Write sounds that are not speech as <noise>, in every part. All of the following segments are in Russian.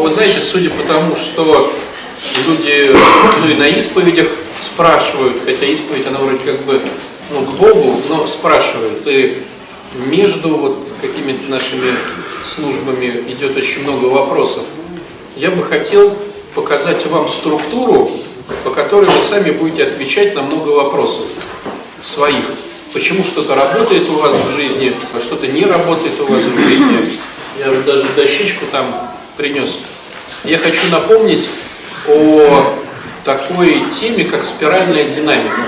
вы знаете, судя по тому, что люди ну, и на исповедях спрашивают, хотя исповедь, она вроде как бы ну, к Богу, но спрашивают. И между вот какими-то нашими службами идет очень много вопросов. Я бы хотел показать вам структуру, по которой вы сами будете отвечать на много вопросов своих. Почему что-то работает у вас в жизни, а что-то не работает у вас в жизни. Я даже дощечку там принес. Я хочу напомнить о такой теме, как спиральная динамика.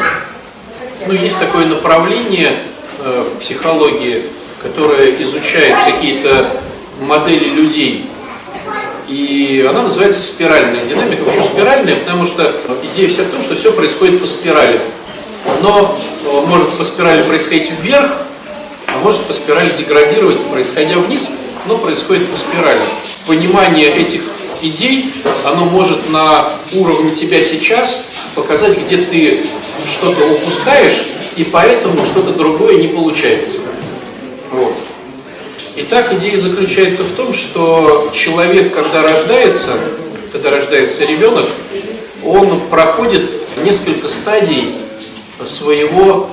Ну, есть такое направление э, в психологии, которое изучает какие-то модели людей. И она называется спиральная динамика. Почему спиральная? Потому что идея вся в том, что все происходит по спирали. Но э, может по спирали происходить вверх, а может по спирали деградировать, происходя вниз, но происходит по спирали. Понимание этих идей, оно может на уровне тебя сейчас показать, где ты что-то упускаешь, и поэтому что-то другое не получается. Вот. Итак, идея заключается в том, что человек, когда рождается, когда рождается ребенок, он проходит несколько стадий своего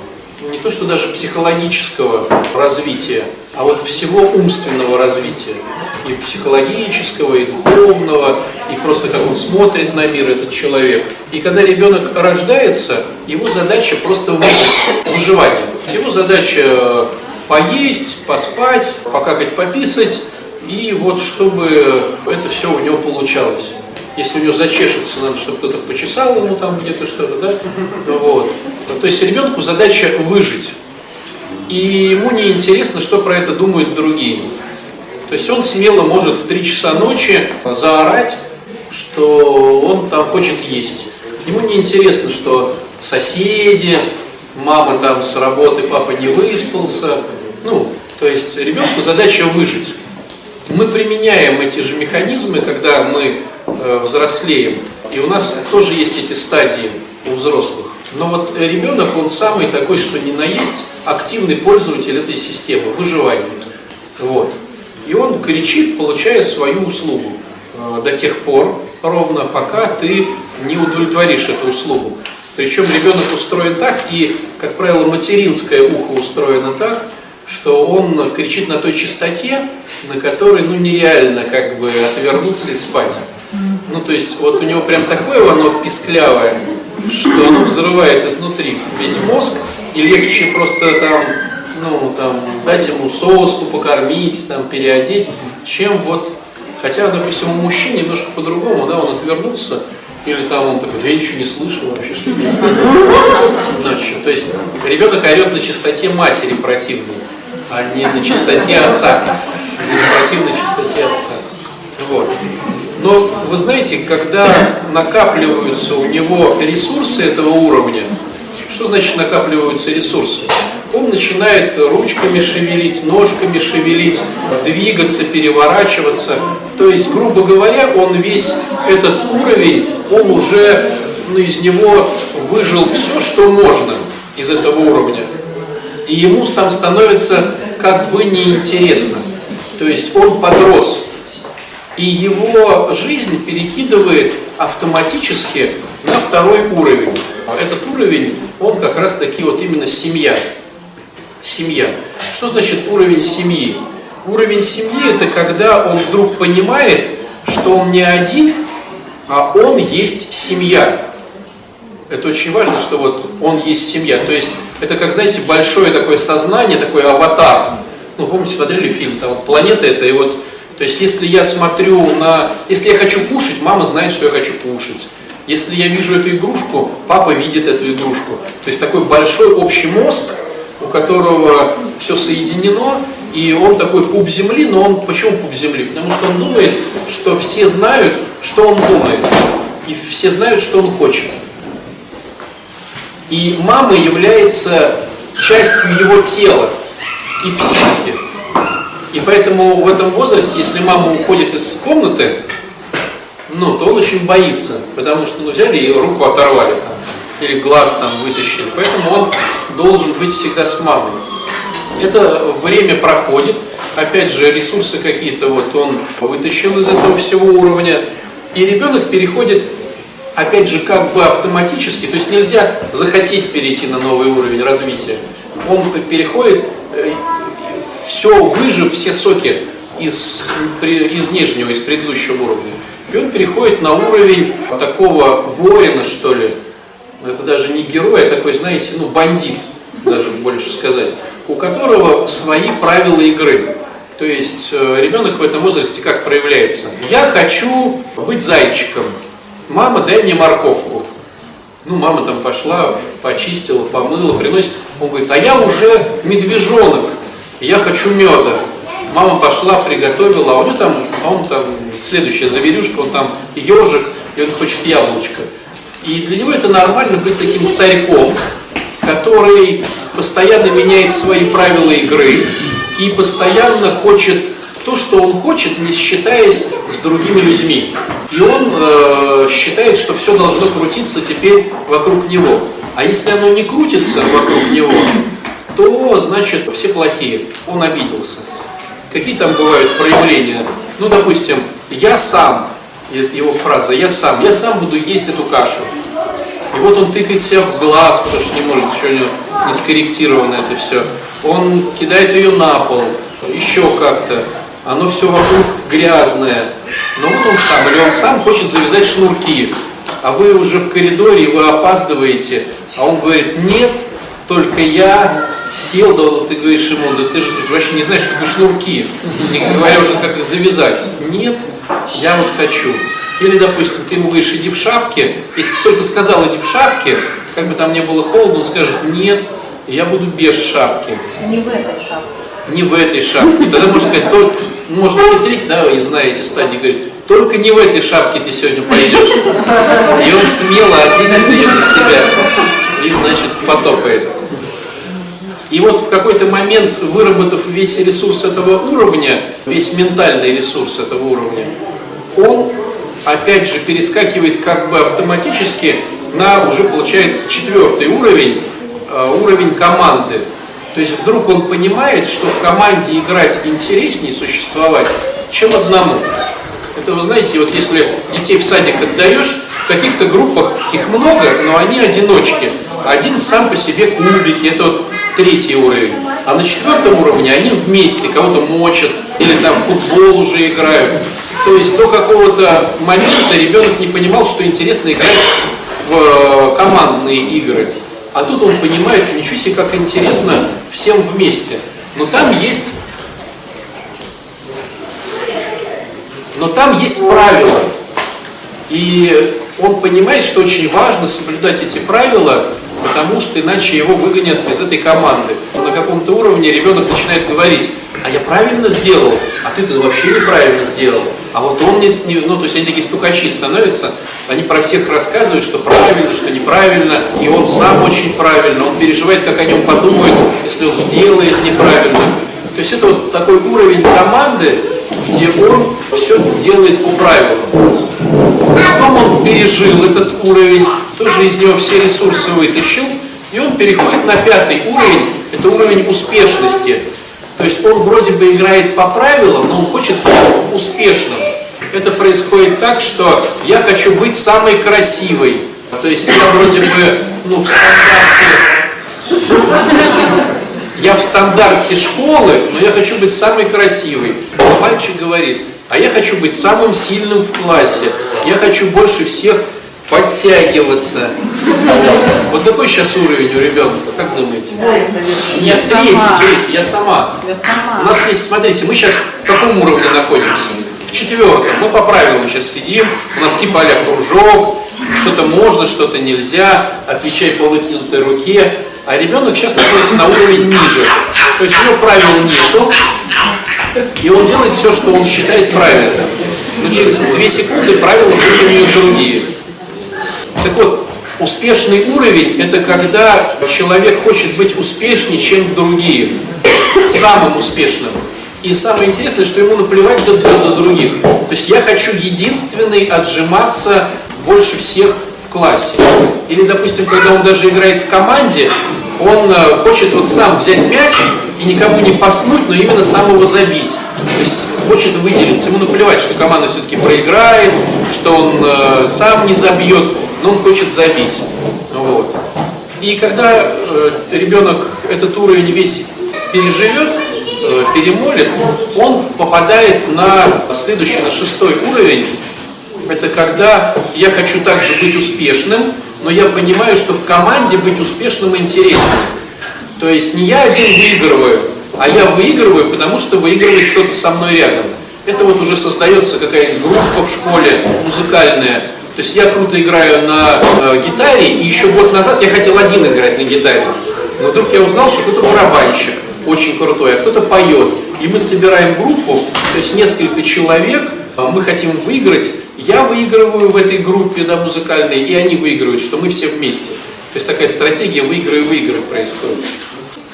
не то что даже психологического развития, а вот всего умственного развития. И психологического, и духовного, и просто как он смотрит на мир, этот человек. И когда ребенок рождается, его задача просто выживание. Его задача поесть, поспать, покакать, пописать, и вот чтобы это все у него получалось. Если у него зачешется, надо, чтобы кто-то почесал ему там где-то что-то, да? Вот. То есть ребенку задача выжить. И ему не интересно, что про это думают другие. То есть он смело может в 3 часа ночи заорать, что он там хочет есть. Ему не интересно, что соседи, мама там с работы, папа не выспался. Ну, то есть ребенку задача выжить. Мы применяем эти же механизмы, когда мы э, взрослеем. И у нас тоже есть эти стадии у взрослых. Но вот ребенок, он самый такой, что ни на есть, активный пользователь этой системы, выживания. Вот. И он кричит, получая свою услугу э, до тех пор, ровно пока ты не удовлетворишь эту услугу. Причем ребенок устроен так, и, как правило, материнское ухо устроено так, что он кричит на той частоте, на которой ну, нереально как бы отвернуться и спать. Ну, то есть, вот у него прям такое оно писклявое, что оно взрывает изнутри весь мозг, и легче просто там, ну, там, дать ему соску покормить, там, переодеть, чем вот, хотя, допустим, у мужчин немножко по-другому, да, он отвернулся, или там он такой, да я ничего не слышу вообще, что ночью. То есть ребенок орет на чистоте матери противной, а не на чистоте отца, не на противной чистоте отца. Вот. Но вы знаете, когда накапливаются у него ресурсы этого уровня, что значит накапливаются ресурсы? Он начинает ручками шевелить, ножками шевелить, двигаться, переворачиваться. То есть, грубо говоря, он весь этот уровень, он уже ну, из него выжил все, что можно из этого уровня. И ему там становится как бы неинтересно. То есть он подрос и его жизнь перекидывает автоматически на второй уровень. Этот уровень, он как раз таки вот именно семья. Семья. Что значит уровень семьи? Уровень семьи это когда он вдруг понимает, что он не один, а он есть семья. Это очень важно, что вот он есть семья. То есть это как, знаете, большое такое сознание, такой аватар. Ну, помните, смотрели фильм, там вот планета это, и вот то есть, если я смотрю на... Если я хочу кушать, мама знает, что я хочу кушать. Если я вижу эту игрушку, папа видит эту игрушку. То есть, такой большой общий мозг, у которого все соединено, и он такой пуп земли, но он... Почему пуп земли? Потому что он думает, что все знают, что он думает. И все знают, что он хочет. И мама является частью его тела и психики. И поэтому в этом возрасте, если мама уходит из комнаты, ну, то он очень боится, потому что ну, взяли и руку оторвали там, или глаз там вытащили. Поэтому он должен быть всегда с мамой. Это время проходит, опять же, ресурсы какие-то вот он вытащил из этого всего уровня. И ребенок переходит, опять же, как бы автоматически, то есть нельзя захотеть перейти на новый уровень развития. Он переходит, все выжив, все соки из, из нижнего, из предыдущего уровня. И он переходит на уровень такого воина, что ли. Это даже не герой, а такой, знаете, ну, бандит, даже больше сказать, у которого свои правила игры. То есть э, ребенок в этом возрасте как проявляется? Я хочу быть зайчиком. Мама, дай мне морковку. Ну, мама там пошла, почистила, помыла, приносит. Он говорит, а я уже медвежонок, я хочу меда. Мама пошла, приготовила, а у него там, он там, следующая заверюшка, он там ежик, и он хочет яблочко. И для него это нормально быть таким царьком, который постоянно меняет свои правила игры и постоянно хочет то, что он хочет, не считаясь с другими людьми. И он э, считает, что все должно крутиться теперь вокруг него. А если оно не крутится вокруг него, то значит все плохие. Он обиделся. Какие там бывают проявления? Ну, допустим, я сам, его фраза, я сам, я сам буду есть эту кашу. И вот он тыкает себя в глаз, потому что не может, еще не, не скорректировано это все. Он кидает ее на пол, еще как-то. Оно все вокруг грязное. Но вот он сам, или он сам хочет завязать шнурки. А вы уже в коридоре, вы опаздываете. А он говорит, нет, только я сел, да ты говоришь ему, да ты же вообще не знаешь, что такое шнурки. Не говоря уже, как их завязать. Нет, я вот хочу. Или, допустим, ты ему говоришь, иди в шапке. Если ты только сказал, иди в шапке, как бы там не было холодно, он скажет, нет, я буду без шапки. Не в этой шапке. Не в этой шапке. Тогда можно сказать, только, может хитрить, да, и знаете стадии, говорит, только не в этой шапке ты сегодня пойдешь. И он смело оденет ее на себя. И, значит, потопает. И вот в какой-то момент, выработав весь ресурс этого уровня, весь ментальный ресурс этого уровня, он опять же перескакивает как бы автоматически на уже получается четвертый уровень, э, уровень команды. То есть вдруг он понимает, что в команде играть интереснее существовать, чем одному. Это вы знаете, вот если детей в садик отдаешь, в каких-то группах их много, но они одиночки. Один сам по себе кубики, это вот третий уровень. А на четвертом уровне они вместе кого-то мочат или там в футбол уже играют. То есть до какого-то момента ребенок не понимал, что интересно играть в э, командные игры. А тут он понимает, ничего себе, как интересно всем вместе. Но там есть но там есть правила. И он понимает, что очень важно соблюдать эти правила, потому что иначе его выгонят из этой команды. На каком-то уровне ребенок начинает говорить, а я правильно сделал, а ты-то вообще неправильно сделал. А вот он не, ну то есть они такие стукачи становятся, они про всех рассказывают, что правильно, что неправильно, и он сам очень правильно, он переживает, как о нем подумают, если он сделает неправильно. То есть это вот такой уровень команды, где он все делает по правилам. Потом он пережил этот уровень, тоже из него все ресурсы вытащил, и он переходит на пятый уровень, это уровень успешности. То есть он вроде бы играет по правилам, но он хочет быть успешным. Это происходит так, что я хочу быть самой красивой. То есть я вроде бы ну, в стандарте я в стандарте школы, но я хочу быть самой красивой. Мальчик говорит, а я хочу быть самым сильным в классе. Я хочу больше всех подтягиваться. Вот, какой сейчас уровень у ребенка, как думаете? Нет, третий, третий, я сама. Я сама. У нас есть, смотрите, мы сейчас в каком уровне находимся? В четвертом. Мы по правилам сейчас сидим, у нас типа а кружок, что-то можно, что-то нельзя, отвечай по вытянутой руке. А ребенок сейчас находится на уровень ниже. То есть у него правил нету, и он делает все, что он считает правильным. Но через две секунды правила будут у него другие. Так вот, успешный уровень – это когда человек хочет быть успешнее, чем другие, самым успешным. И самое интересное, что ему наплевать до, до, других. То есть я хочу единственный отжиматься больше всех классе. Или, допустим, когда он даже играет в команде, он э, хочет вот сам взять мяч и никому не паснуть, но именно сам его забить. То есть хочет выделиться. Ему наплевать, что команда все-таки проиграет, что он э, сам не забьет, но он хочет забить. Вот. И когда э, ребенок этот уровень весь переживет, э, перемолит, он попадает на следующий, на шестой уровень. Это когда я хочу также быть успешным, но я понимаю, что в команде быть успешным интереснее. То есть не я один выигрываю, а я выигрываю, потому что выигрывает кто-то со мной рядом. Это вот уже создается какая-нибудь группа в школе музыкальная. То есть я круто играю на э, гитаре, и еще год назад я хотел один играть на гитаре. Но вдруг я узнал, что кто-то барабанщик очень крутой, а кто-то поет. И мы собираем группу, то есть несколько человек, а мы хотим выиграть, я выигрываю в этой группе да, музыкальной, и они выигрывают, что мы все вместе. То есть такая стратегия выиграй-выиграй происходит.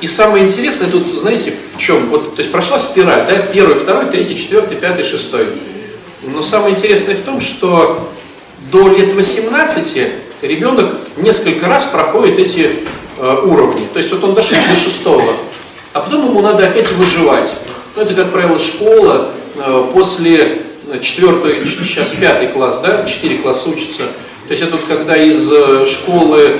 И самое интересное тут, знаете, в чем? Вот, то есть прошла спираль, да, первый, второй, третий, четвертый, пятый, шестой. Но самое интересное в том, что до лет 18 ребенок несколько раз проходит эти э, уровни. То есть вот он дошел до шестого, а потом ему надо опять выживать. Ну, это, как правило, школа э, после четвертый, сейчас пятый класс, да, четыре класса учатся. То есть это вот когда из э, школы,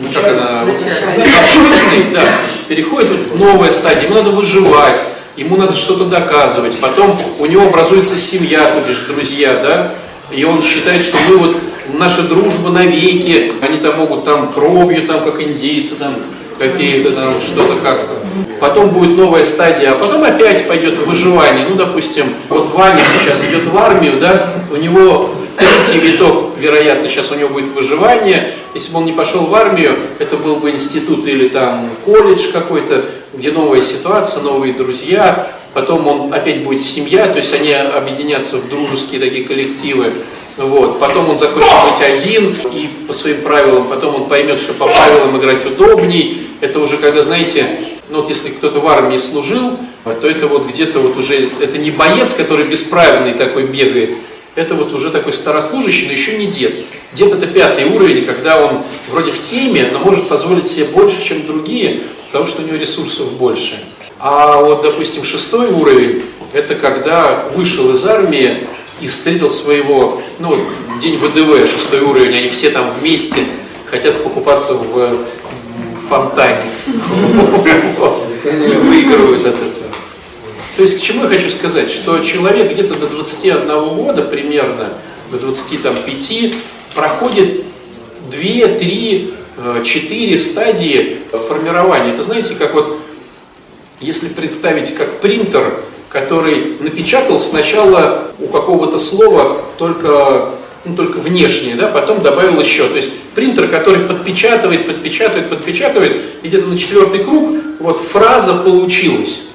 ну, как она, маршрутной, да, переходит вот новая стадия, ему надо выживать, ему надо что-то доказывать, потом у него образуется семья, то бишь друзья, да, и он считает, что мы вот, наша дружба навеки, они там могут там кровью, там, как индейцы, там, какие-то там, что-то как-то. Потом будет новая стадия, а потом опять пойдет выживание. Ну, допустим, вот Ваня сейчас идет в армию, да, у него третий виток, вероятно, сейчас у него будет выживание. Если бы он не пошел в армию, это был бы институт или там колледж какой-то, где новая ситуация, новые друзья. Потом он опять будет семья, то есть они объединятся в дружеские такие коллективы. Вот. Потом он захочет быть один и по своим правилам, потом он поймет, что по правилам играть удобней. Это уже когда, знаете, ну вот если кто-то в армии служил, то это вот где-то вот уже, это не боец, который бесправный такой бегает, это вот уже такой старослужащий, но еще не дед. Дед это пятый уровень, когда он вроде в теме, но может позволить себе больше, чем другие, потому что у него ресурсов больше. А вот, допустим, шестой уровень, это когда вышел из армии, и встретил своего, ну, день ВДВ, шестой уровень, они все там вместе хотят покупаться в фонтане. Выигрывают от этого. То есть к чему я хочу сказать, что человек где-то до 21 года примерно, до 25 проходит 2, 3, 4 стадии формирования. Это знаете, как вот, если представить как принтер, который напечатал сначала у какого-то слова только, ну, только внешнее, да, потом добавил еще. То есть принтер, который подпечатывает, подпечатывает, подпечатывает, и где-то на четвертый круг вот фраза получилась.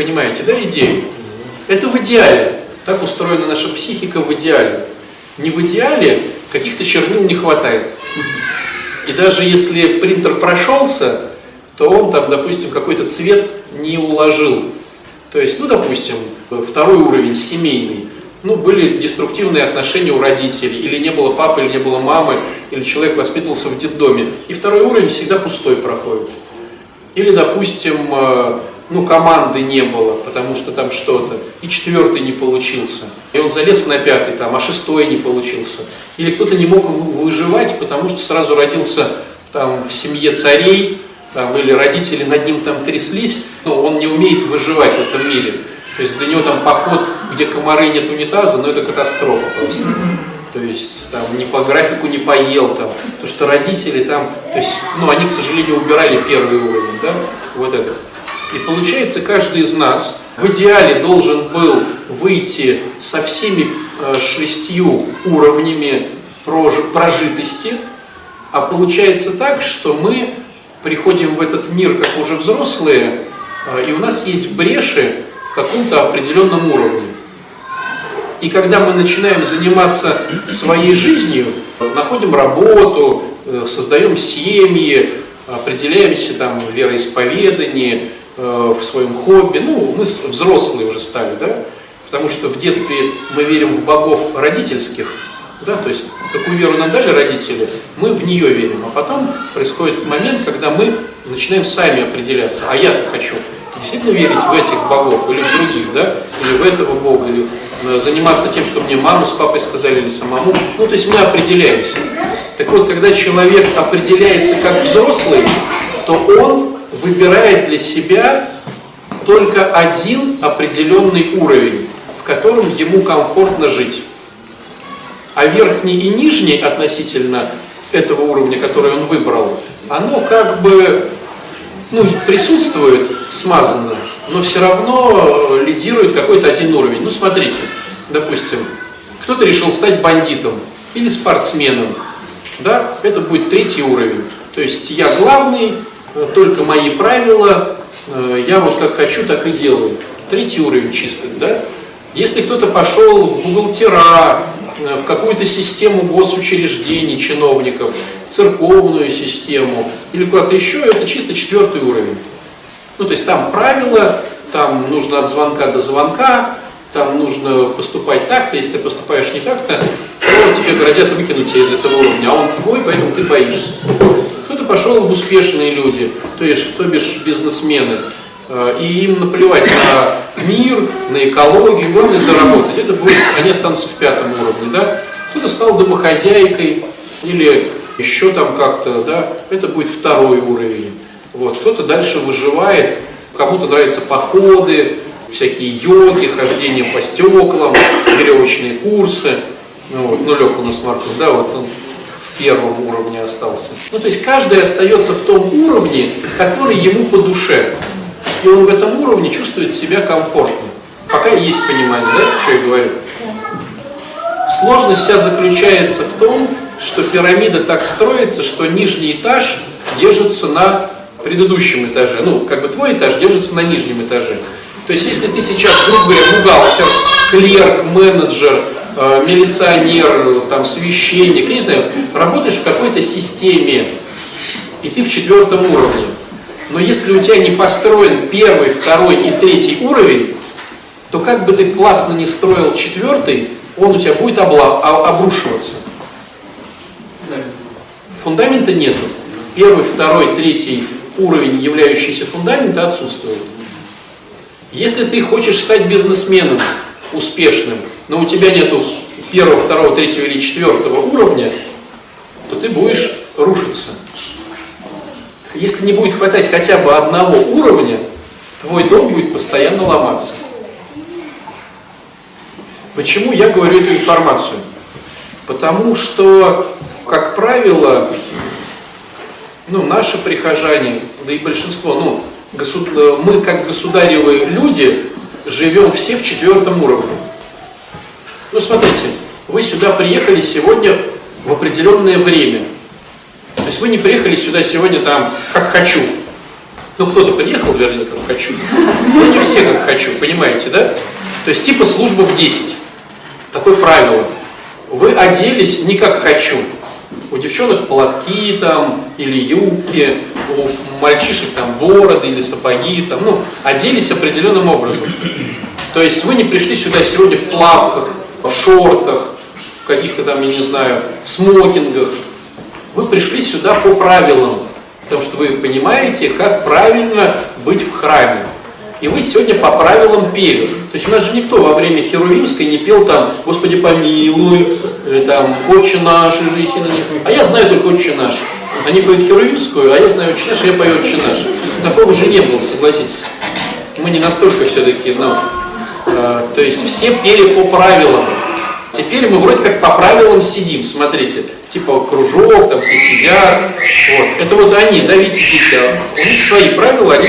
Понимаете, да, идею? Это в идеале. Так устроена наша психика в идеале. Не в идеале каких-то чернил не хватает. И даже если принтер прошелся, то он там, допустим, какой-то цвет не уложил. То есть, ну, допустим, второй уровень семейный, ну, были деструктивные отношения у родителей, или не было папы, или не было мамы, или человек воспитывался в детдоме. И второй уровень всегда пустой проходит. Или, допустим, э, ну, команды не было, потому что там что-то, и четвертый не получился. И он залез на пятый, там, а шестой не получился. Или кто-то не мог выживать, потому что сразу родился там в семье царей, там, или родители над ним там тряслись, но он не умеет выживать в этом мире. То есть для него там поход, где комары нет унитаза, но это катастрофа просто. То есть там не по графику не поел там, то что родители там, то есть, ну они, к сожалению, убирали первый уровень, да, вот этот. И получается, каждый из нас в идеале должен был выйти со всеми э, шестью уровнями прожитости, а получается так, что мы приходим в этот мир как уже взрослые, а, и у нас есть бреши в каком-то определенном уровне. И когда мы начинаем заниматься своей жизнью, находим работу, э, создаем семьи, определяемся там в вероисповедании, э, в своем хобби, ну, мы взрослые уже стали, да, потому что в детстве мы верим в богов родительских, Да, то есть такую веру нам дали родители, мы в нее верим. А потом происходит момент, когда мы начинаем сами определяться, а я-то хочу действительно верить в этих богов или в других, да, или в этого бога, или э, заниматься тем, что мне мама с папой сказали, или самому. Ну, то есть мы определяемся. Так вот, когда человек определяется как взрослый, то он выбирает для себя только один определенный уровень, в котором ему комфортно жить. А верхний и нижний относительно этого уровня, который он выбрал, оно как бы ну, присутствует смазанно, но все равно лидирует какой-то один уровень. Ну, смотрите, допустим, кто-то решил стать бандитом или спортсменом, да, это будет третий уровень. То есть я главный, только мои правила, э, я вот как хочу, так и делаю. Третий уровень чистый, да. Если кто-то пошел в бухгалтера, Э, в какую-то систему госучреждений, чиновников, церковную систему или куда-то еще, это чисто четвертый уровень. Ну, то есть там правила, там нужно от звонка до звонка, там нужно поступать так-то, если ты поступаешь не так-то, то тебе грозят выкинуть тебя из этого уровня, а он твой, поэтому ты боишься. Пошел в успешные люди, то есть, то бишь бизнесмены, Э, и им наплевать на мир, на экологию, главное заработать. Это будет, они останутся в пятом уровне, да. Кто-то стал домохозяйкой или еще там как-то, да, это будет второй уровень. Вот. Кто-то дальше выживает, кому-то нравятся походы, всякие йоги, хождение по стеклам, веревочные курсы. Ну, вот, ну Леха у нас Марков, да, вот он в первом уровне остался. Ну, то есть каждый остается в том уровне, который ему по душе и он в этом уровне чувствует себя комфортно. Пока есть понимание, да, что я говорю? Сложность вся заключается в том, что пирамида так строится, что нижний этаж держится на предыдущем этаже. Ну, как бы твой этаж держится на нижнем этаже. То есть, если ты сейчас, грубо говоря, бухгалтер, клерк, менеджер, э, милиционер, там, священник, я не знаю, работаешь в какой-то системе, и ты в четвертом уровне, но если у тебя не построен первый, второй и третий уровень, то как бы ты классно не строил четвертый, он у тебя будет обла а, обрушиваться. Фундамента нету. Первый, второй, третий уровень, являющийся фундаментом, отсутствует. Если ты хочешь стать бизнесменом успешным, но у тебя нету первого, второго, третьего или четвертого уровня, то ты будешь рушиться если не будет хватать хотя бы одного уровня, твой дом будет постоянно ломаться. Почему я говорю эту информацию? Потому что, как правило, ну, наши прихожане, да и большинство, ну, госуд... мы как государевые люди живем все в четвертом уровне. Ну, смотрите, вы сюда приехали сегодня в определенное время – то есть вы не приехали сюда сегодня там, как хочу. Ну, кто-то приехал, вернее, как хочу. Но не все как хочу, понимаете, да? То есть типа служба в 10. Такое правило. Вы оделись не как хочу. У девчонок платки там, или юбки, у мальчишек там бороды или сапоги, там, ну, оделись определенным образом. То есть вы не пришли сюда сегодня в плавках, в шортах, в каких-то там, я не знаю, смокингах, вы пришли сюда по правилам, потому что вы понимаете, как правильно быть в храме. И вы сегодня по правилам пели. То есть у нас же никто во время Херувимской не пел там «Господи помилуй», или там «Отче наш, и на них». А я знаю только «Отче наш». Они поют Херувимскую, а я знаю «Отче наш», а я пою «Отче наш». Такого уже не было, согласитесь. Мы не настолько все-таки, ну, э, то есть все пели по правилам. Теперь мы вроде как по правилам сидим, смотрите, типа кружок, там все сидят, вот. Это вот они, да, видите, дети, а у них свои правила, они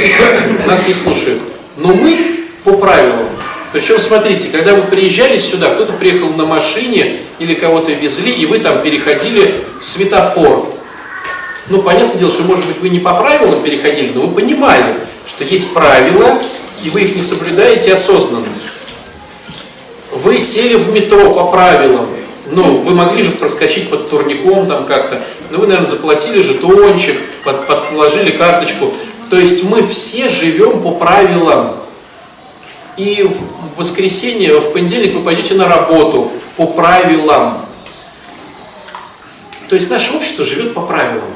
нас не слушают. Но мы по правилам. Причем, смотрите, когда вы приезжали сюда, кто-то приехал на машине или кого-то везли, и вы там переходили светофор. Ну, понятное дело, что, может быть, вы не по правилам переходили, но вы понимали, что есть правила, и вы их не соблюдаете осознанно. Вы сели в метро по правилам, ну, вы могли же проскочить под турником там как-то, но вы, наверное, заплатили жетончик, под, подложили карточку. То есть мы все живем по правилам. И в воскресенье, в понедельник вы пойдете на работу по правилам. То есть наше общество живет по правилам.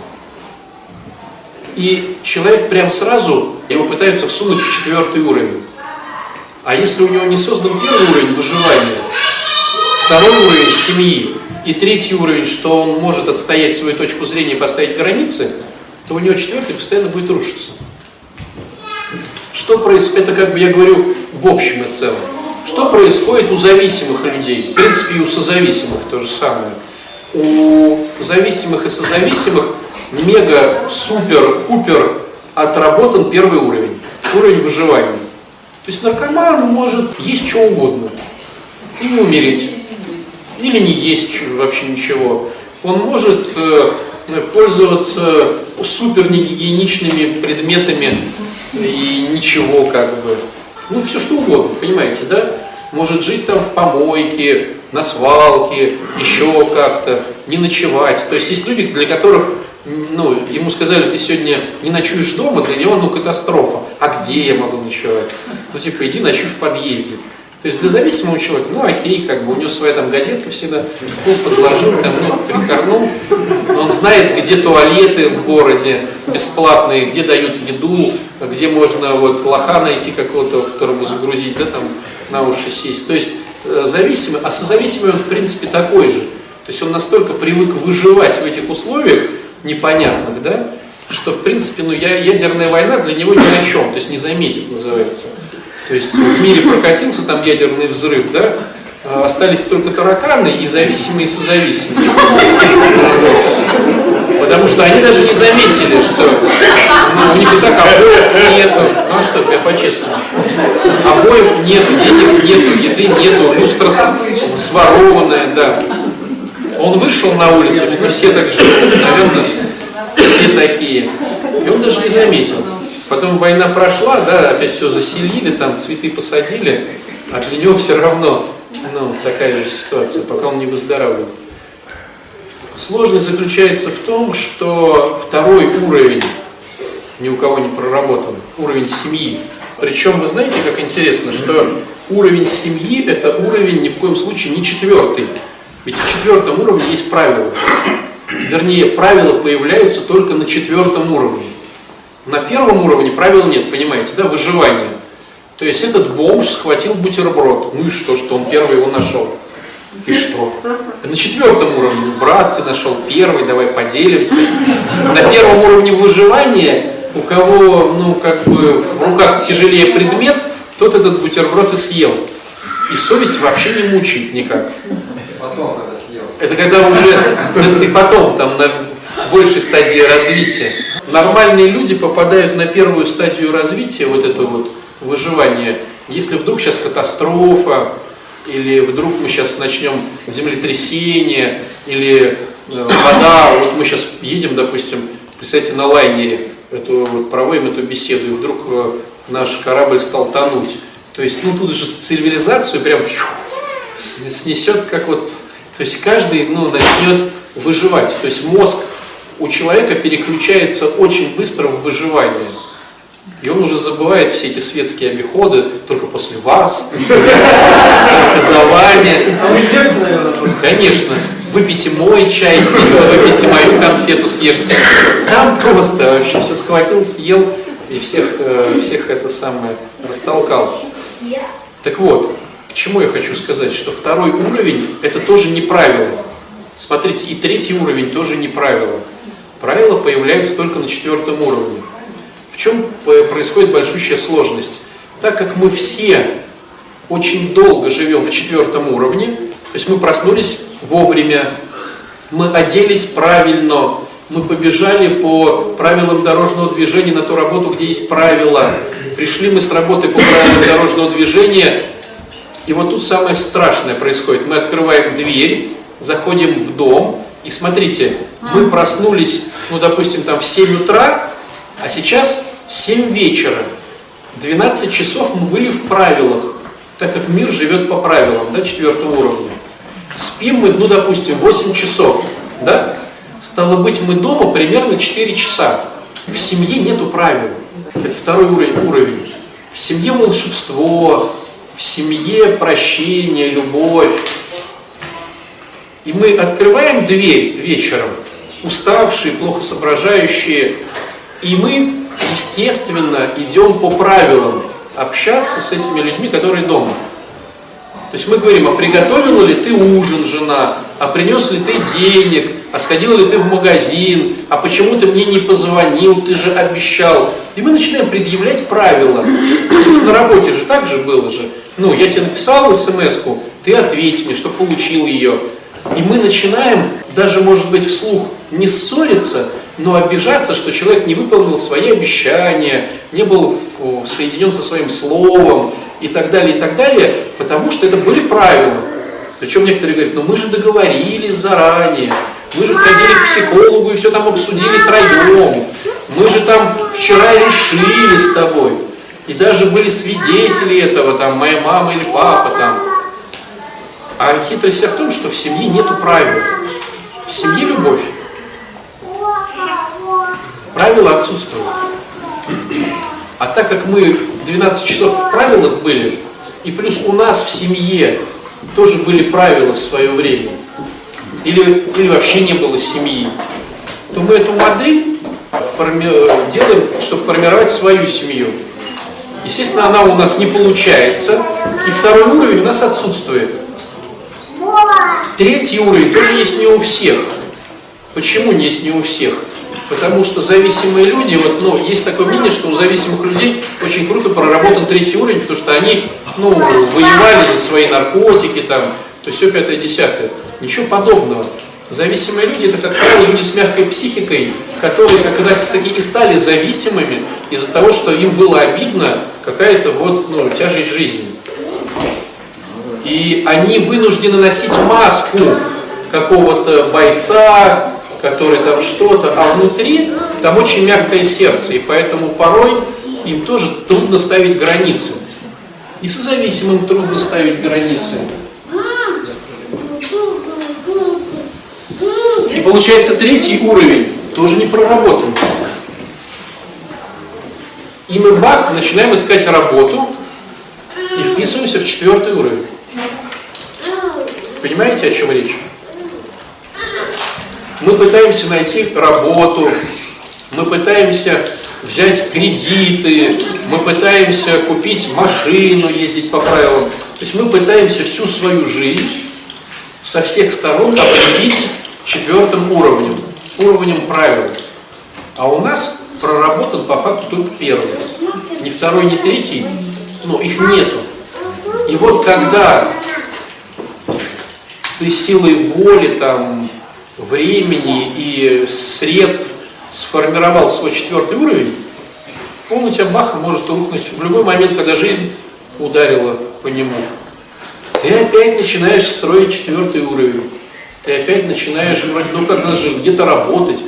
И человек прям сразу, его пытаются всунуть в четвертый уровень. А если у него не создан первый уровень выживания, второй уровень семьи и третий уровень, что он может отстоять свою точку зрения и поставить границы, то у него четвертый постоянно будет рушиться. Что происходит, это как бы я говорю в общем и целом. Что происходит у зависимых людей? В принципе, и у созависимых то же самое. У зависимых и созависимых мега, супер, пупер отработан первый уровень. Уровень выживания. То есть наркоман может есть что угодно и не умереть. Или не есть вообще ничего. Он может э, пользоваться супер негигиеничными предметами и ничего как бы. Ну, все что угодно, понимаете, да? Может жить там в помойке, на свалке, еще как-то, не ночевать. То есть есть люди, для которых, ну, ему сказали, ты сегодня не ночуешь дома, для него, ну, катастрофа. А где я могу ночевать? Ну, типа, иди ночуй в подъезде. То есть для зависимого человека, ну окей, как бы у него своя там газетка всегда, ну, подложил, там, ну, прикорнул, он знает, где туалеты в городе бесплатные, где дают еду, где можно вот лоха найти какого-то, которому загрузить, да, там на уши сесть. То есть э, зависимый, а созависимый он в принципе такой же. То есть он настолько привык выживать в этих условиях непонятных, да, что в принципе, ну, я, ядерная война для него ни о чем, то есть не заметит называется. То есть в мире прокатился там ядерный взрыв, да, остались только тараканы и зависимые и созависимые. Потому что они даже не заметили, что ну, у них и так обоев нету. Ну а что, я по-честному. Обоев нету, денег нету, еды нету, люстра сворованная, да. Он вышел на улицу, ну все так живут, наверное, все такие. И он даже не заметил. Потом война прошла, да, опять все заселили, там цветы посадили, а для него все равно ну, такая же ситуация, пока он не выздоравливает. Сложность заключается в том, что второй уровень ни у кого не проработан, уровень семьи. Причем вы знаете, как интересно, что уровень семьи это уровень ни в коем случае не четвертый. Ведь в четвертом уровне есть правила. Вернее, правила появляются только на четвертом уровне. На первом уровне правил нет, понимаете, да, выживание. То есть этот бомж схватил бутерброд. Ну и что, что он первый его нашел? И что? На четвертом уровне, брат, ты нашел первый, давай поделимся. На первом уровне выживания, у кого, ну, как бы в руках тяжелее предмет, тот этот бутерброд и съел. И совесть вообще не мучает никак. Потом надо съел. Это когда уже ты потом, там, на большей стадии развития. Нормальные люди попадают на первую стадию развития, вот это вот выживание. Если вдруг сейчас катастрофа, или вдруг мы сейчас начнем землетрясение, или э, вода, вот мы сейчас едем, допустим, представьте, на лайнере, эту, вот, проводим эту беседу, и вдруг э, наш корабль стал тонуть. То есть, ну тут же цивилизацию прям снесет, как вот, то есть каждый, ну, начнет выживать. То есть мозг у человека переключается очень быстро в выживание. И он уже забывает все эти светские обиходы только после вас, <laughs> за вами. А вы держите, наверное, просто? Конечно, выпейте мой чай, выпейте мою конфету, съешьте. Там просто вообще все схватил, съел и всех, э, всех это самое растолкал. Так вот, к чему я хочу сказать, что второй уровень это тоже не правило. Смотрите, и третий уровень тоже не правило. Правила появляются только на четвертом уровне. В чем происходит большущая сложность? Так как мы все очень долго живем в четвертом уровне, то есть мы проснулись вовремя, мы оделись правильно, мы побежали по правилам дорожного движения на ту работу, где есть правила, пришли мы с работы по правилам дорожного движения, и вот тут самое страшное происходит. Мы открываем дверь, заходим в дом, и смотрите, мы проснулись, ну, допустим, там в 7 утра, а сейчас 7 вечера. 12 часов мы были в правилах, так как мир живет по правилам, да, четвертого уровня. Спим мы, ну, допустим, 8 часов, да? Стало быть, мы дома примерно 4 часа. В семье нету правил. Это второй уровень. В семье волшебство, в семье прощение, любовь. И мы открываем дверь вечером, уставшие, плохо соображающие, и мы, естественно, идем по правилам общаться с этими людьми, которые дома. То есть мы говорим, а приготовила ли ты ужин, жена, а принес ли ты денег, а сходил ли ты в магазин, а почему ты мне не позвонил, ты же обещал. И мы начинаем предъявлять правила. На работе же так же было же. Ну, я тебе написал смс ты ответь мне, что получил ее. И мы начинаем, даже может быть вслух, не ссориться, но обижаться, что человек не выполнил свои обещания, не был соединен со своим словом и так далее, и так далее, потому что это были правила. Причем некоторые говорят, ну мы же договорились заранее, мы же ходили к психологу и все там обсудили троем, мы же там вчера решили с тобой. И даже были свидетели этого, там, моя мама или папа там. А хитрость вся в том, что в семье нету правил. В семье любовь. Правила отсутствуют. А так как мы 12 часов в правилах были, и плюс у нас в семье тоже были правила в свое время, или, или вообще не было семьи, то мы эту модель форми... делаем, чтобы формировать свою семью. Естественно, она у нас не получается, и второй уровень у нас отсутствует. Третий уровень тоже есть не у всех. Почему не есть не у всех? Потому что зависимые люди, вот, ну, есть такое мнение, что у зависимых людей очень круто проработан третий уровень, потому что они, ну, воевали за свои наркотики, там, то есть все пятое, десятое. Ничего подобного. Зависимые люди это, как правило, люди с мягкой психикой, которые как раз таки и стали зависимыми из-за того, что им было обидно какая-то вот, ну, тяжесть жизни. И они вынуждены носить маску какого-то бойца, который там что-то, а внутри там очень мягкое сердце, и поэтому порой им тоже трудно ставить границы. И созависимым трудно ставить границы. И получается третий уровень тоже не проработан. И мы бах, начинаем искать работу и вписываемся в четвертый уровень. Понимаете, о чем речь? Мы пытаемся найти работу, мы пытаемся взять кредиты, мы пытаемся купить машину, ездить по правилам. То есть мы пытаемся всю свою жизнь со всех сторон определить четвертым уровнем, уровнем правил. А у нас проработан по факту только первый. Ни второй, ни третий, но их нету. И вот когда ты силой воли, там, времени и средств сформировал свой четвертый уровень, он у тебя баха может рухнуть в любой момент, когда жизнь ударила по нему. Ты опять начинаешь строить четвертый уровень. Ты опять начинаешь, вроде, ну как надо же где-то работать,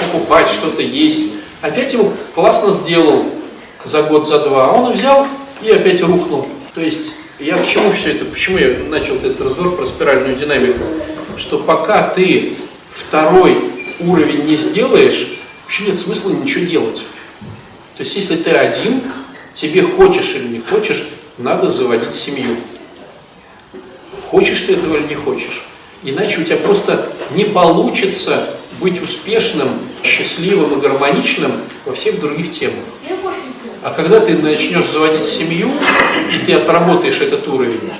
покупать, что-то есть. Опять его классно сделал за год, за два, а он взял и опять рухнул. То есть я к чему все это, почему я начал этот разговор про спиральную динамику? Что пока ты второй уровень не сделаешь, вообще нет смысла ничего делать. То есть если ты один, тебе хочешь или не хочешь, надо заводить семью. Хочешь ты этого или не хочешь. Иначе у тебя просто не получится быть успешным, счастливым и гармоничным во всех других темах. А когда ты начнешь заводить семью, и ты отработаешь этот уровень,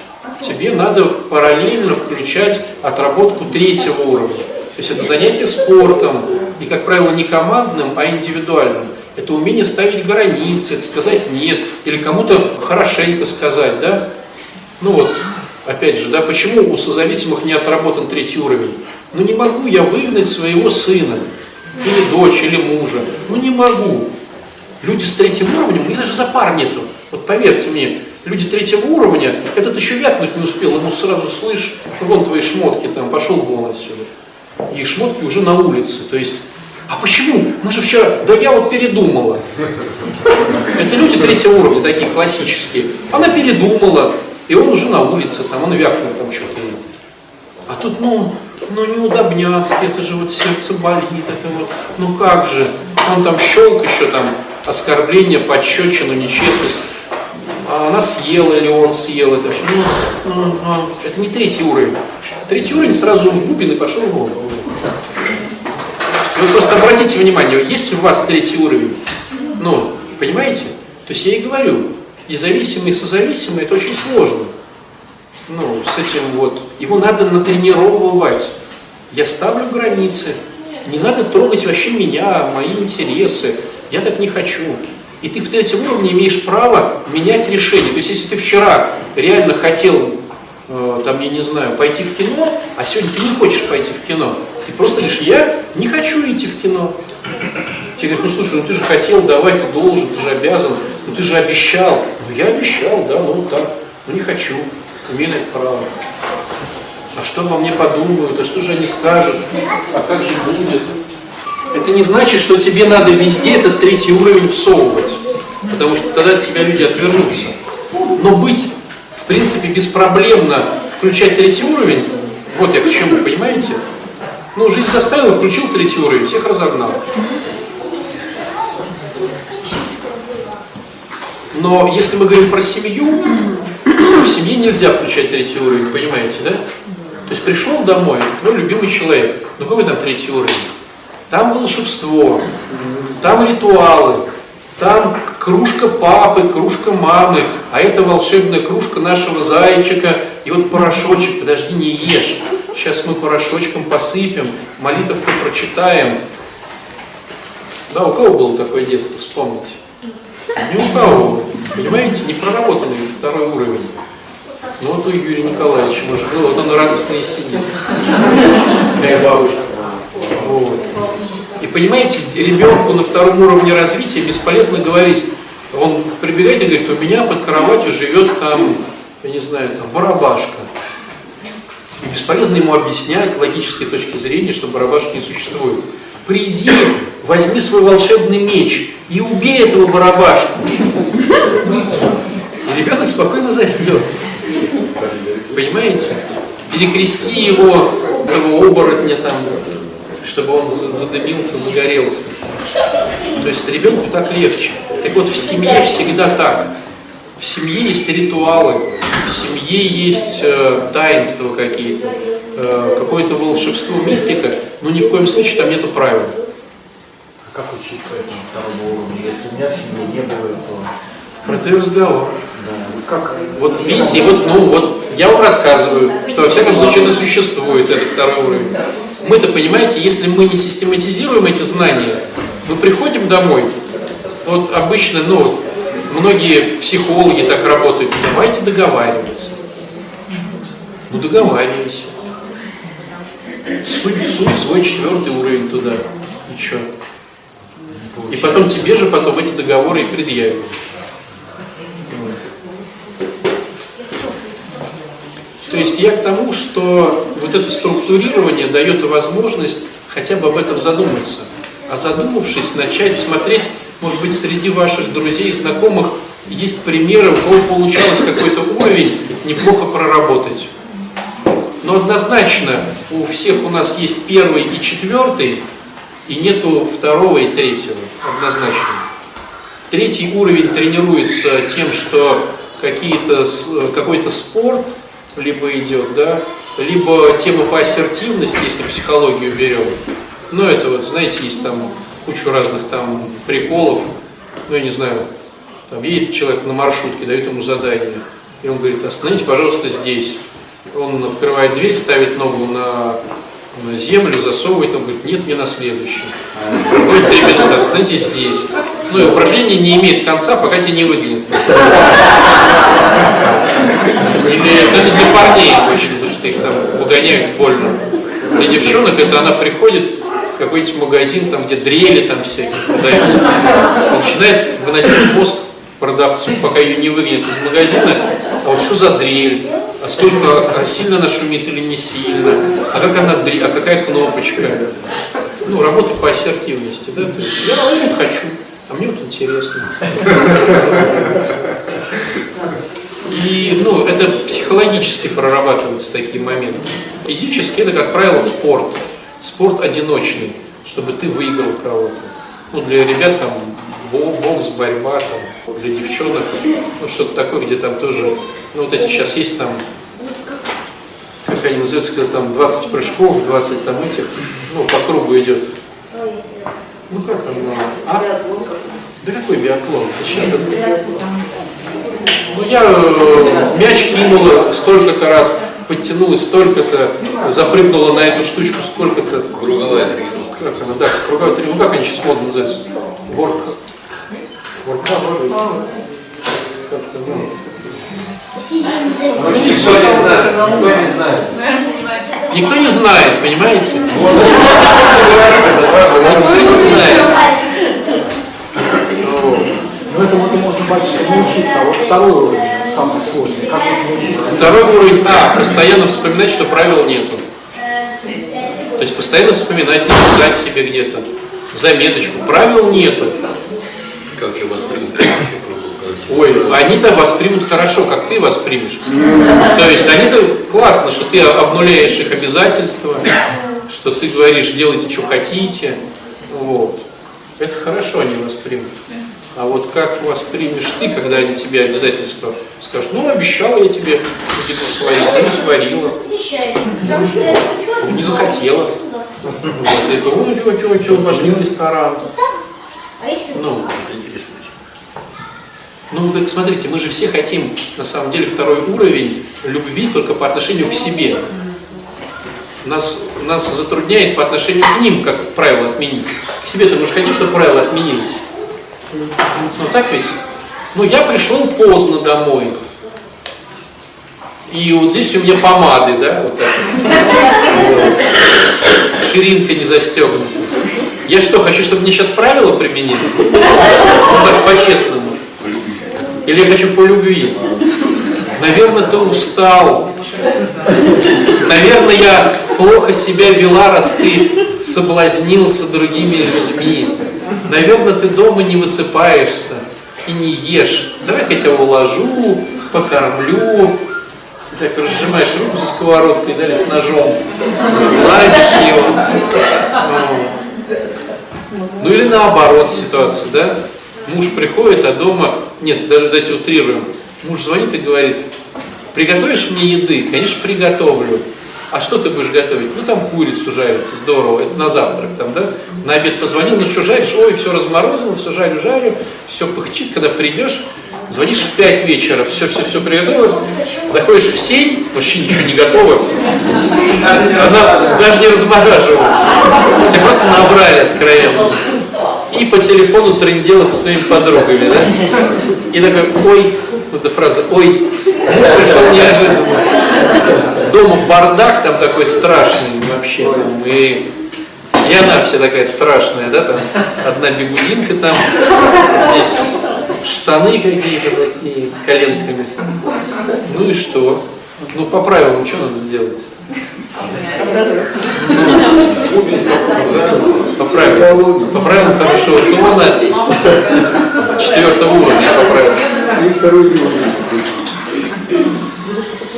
тебе надо параллельно включать отработку третьего уровня. То есть это занятие спортом, и, как правило, не командным, а индивидуальным. Это умение ставить границы, это сказать «нет», или кому-то хорошенько сказать, да? Ну вот, опять же, да, почему у созависимых не отработан третий уровень? Ну не могу я выгнать своего сына, или дочь, или мужа. Ну не могу. Люди с третьим уровнем, у них даже за пар нету. Вот поверьте мне, люди третьего уровня, этот еще вякнуть не успел, ему сразу слышь, вон твои шмотки там, пошел вон отсюда. И шмотки уже на улице. То есть, а почему? Мы же вчера, да я вот передумала. Это люди третьего уровня, такие классические. Она передумала, и он уже на улице, там, он вякнул там что-то. А тут, ну, ну неудобняцки, это же вот сердце болит, это вот, ну как же. Он там щелк еще там, оскорбление, подщечину, нечестность. А она съела или он съел это все. Ну, ну, ну, это не третий уровень. Третий уровень сразу в бубен и пошел вон. И вы просто обратите внимание, есть у вас третий уровень? Ну, понимаете? То есть я и говорю, и зависимый, и созависимый, это очень сложно. Ну, с этим вот, его надо натренировывать. Я ставлю границы. Не надо трогать вообще меня, мои интересы. Я так не хочу. И ты в третьем уровне имеешь право менять решение. То есть, если ты вчера реально хотел, э, там, я не знаю, пойти в кино, а сегодня ты не хочешь пойти в кино, ты просто говоришь, я не хочу идти в кино. Тебе говорят, ну слушай, ну ты же хотел, давай, ты должен, ты же обязан, ну ты же обещал. Ну я обещал, да, ну так, ну не хочу, имею на это право. А что обо мне подумают, а что же они скажут, а как же будет? Это не значит, что тебе надо везде этот третий уровень всовывать, потому что тогда от тебя люди отвернутся. Но быть, в принципе, беспроблемно включать третий уровень, вот я к чему, понимаете? Ну, жизнь заставила, включил третий уровень, всех разогнал. Но если мы говорим про семью, в семье нельзя включать третий уровень, понимаете, да? То есть пришел домой, твой любимый человек. Ну какой там третий уровень? Там волшебство, там ритуалы, там кружка папы, кружка мамы, а это волшебная кружка нашего зайчика, и вот порошочек, подожди, не ешь. Сейчас мы порошочком посыпем, молитовку прочитаем. Да, у кого было такое детство, вспомните? Ни у кого. Понимаете, не проработанный второй уровень. Ну вот у Юрия Николаевича, может быть, вот он радостно и сидит. Кайфует. Вот. Понимаете, ребенку на втором уровне развития бесполезно говорить, он прибегает и говорит, у меня под кроватью живет там, я не знаю, там барабашка. И бесполезно ему объяснять логической точки зрения, что барабашки не существует. Приди, возьми свой волшебный меч и убей этого барабашку. И ребенок спокойно заснет. Понимаете? Перекрести его, этого оборотня там, чтобы он задымился, загорелся. То есть ребенку так легче. Так вот, в семье всегда так. В семье есть ритуалы, в семье есть э, таинства какие-то, э, какое-то волшебство, мистика, но ни в коем случае там нету правил. А как учиться этому второму уровню, если у меня в семье не было этого? Про это и разговор. Да. Как? Вот видите, вот, ну вот я вам рассказываю, что во всяком случае это существует, этот второй уровень. Мы-то, понимаете, если мы не систематизируем эти знания, мы приходим домой, вот обычно, ну, многие психологи так работают, давайте договариваться. Ну, договаривайся. Суть, суть свой четвертый уровень туда. И что? И потом тебе же потом эти договоры и предъявят. То есть я к тому, что вот это структурирование дает возможность хотя бы об этом задуматься. А задумавшись, начать смотреть, может быть, среди ваших друзей и знакомых есть примеры, у кого получалось какой-то уровень неплохо проработать. Но однозначно у всех у нас есть первый и четвертый, и нету второго и третьего, однозначно. Третий уровень тренируется тем, что какой-то спорт – либо идет, да, либо тема по ассертивности, если психологию берем. Ну, это вот, знаете, есть там кучу разных там приколов, ну, я не знаю, там едет человек на маршрутке, дают ему задание, и он говорит, остановите, пожалуйста, здесь. Он открывает дверь, ставит ногу на, землю, засовывает, он говорит, нет, мне на следующий. Проходит три минуты, остановите здесь. Ну и упражнение не имеет конца, пока тебя не выгонит. Или это для парней обычно, потому что их там выгоняют больно. Для девчонок это она приходит в какой-нибудь магазин, там, где дрели там всякие продаются, начинает выносить мозг продавцу, пока ее не выгонят из магазина, а вот что за дрель, а сколько, а сильно она шумит или не сильно, а как она а какая кнопочка. Ну, работа по ассертивности, да, то есть я вот хочу, а мне вот интересно. И ну, это психологически прорабатываются такие моменты. Физически это, как правило, спорт. Спорт одиночный, чтобы ты выиграл кого-то. Ну, для ребят там бокс, борьба, там, для девчонок, ну, что-то такое, где там тоже, ну, вот эти сейчас есть там, как они называются, когда там 20 прыжков, 20 там этих, ну, по кругу идет. Ну как оно? А? Да какой биатлон? Сейчас это... Ну я э, мяч кинула столько-то раз, подтянулась столько-то, запрыгнула на эту штучку столько-то. Круговая тренировка. Как она? Да, круговая тренировка. Ну как они сейчас модно называются? Ворк. Как-то, ну. Никто не знает, никто не знает. Никто не знает, понимаете? Никто не знает. Ну, Ну этому то можно больше научиться, а вот второй уровень самый сложный. Как научиться? Второй уровень А. Постоянно вспоминать, что правил нету. То есть постоянно вспоминать, написать себе где-то заметочку. Правил нету. Как я восприму вообще пробовал, когда себе Ой, они-то воспримут хорошо, как ты воспримешь. То есть они-то классно, что ты обнуляешь их обязательства, что ты говоришь, делайте, что хотите. Вот. Это хорошо они воспримут. А вот как воспримешь ты, когда они тебе обязательства скажут, ну, обещала я тебе еду свою, ну, сварила, не захотела. Вот, и ты, ой, тё, тё, тё, пошли в ресторан. Ну, интересно. ну, так смотрите, мы же все хотим, на самом деле, второй уровень любви только по отношению к себе. Нас, нас затрудняет по отношению к ним, как правило, отменить. К себе-то мы же хотим, чтобы правила отменились. Ну, так ведь? Ну, я пришел поздно домой. И вот здесь у меня помады, да, вот так. Вот. Ширинка не застегнута. Я что, хочу, чтобы мне сейчас правила применили? По-честному. Или я хочу по любви? Наверное, ты устал. Наверное, я плохо себя вела, раз ты соблазнился другими людьми. Наверное, ты дома не высыпаешься и не ешь. Давай-ка я тебя уложу, покормлю. Ты так разжимаешь руку со сковородкой, дали с ножом, гладишь его. Вот. Ну или наоборот ситуация, да? Муж приходит, а дома, нет, даже давайте утрируем. Муж звонит и говорит, приготовишь мне еды? Конечно, приготовлю. А что ты будешь готовить? Ну там курицу жарить, здорово, это на завтрак там, да? На обед позвонил, ну что жаришь? Ой, все разморозил, все жарю, жарю, все пыхчит, когда придешь, звонишь в 5 вечера, все, все, все приготовил, заходишь в 7, вообще ничего не готово, она даже не размораживалась, тебя просто набрали откровенно. И по телефону трындела со своими подругами, да? И такой, ой, вот эта фраза, ой, муж пришел неожиданно. Дома бардак там такой страшный вообще. Там, и, и она вся такая страшная, да, там одна бегудинка там, здесь штаны какие-то такие с коленками. Ну и что? Ну по правилам что надо сделать? По правилам, по правилам хорошего тона четвертого уровня по правилам.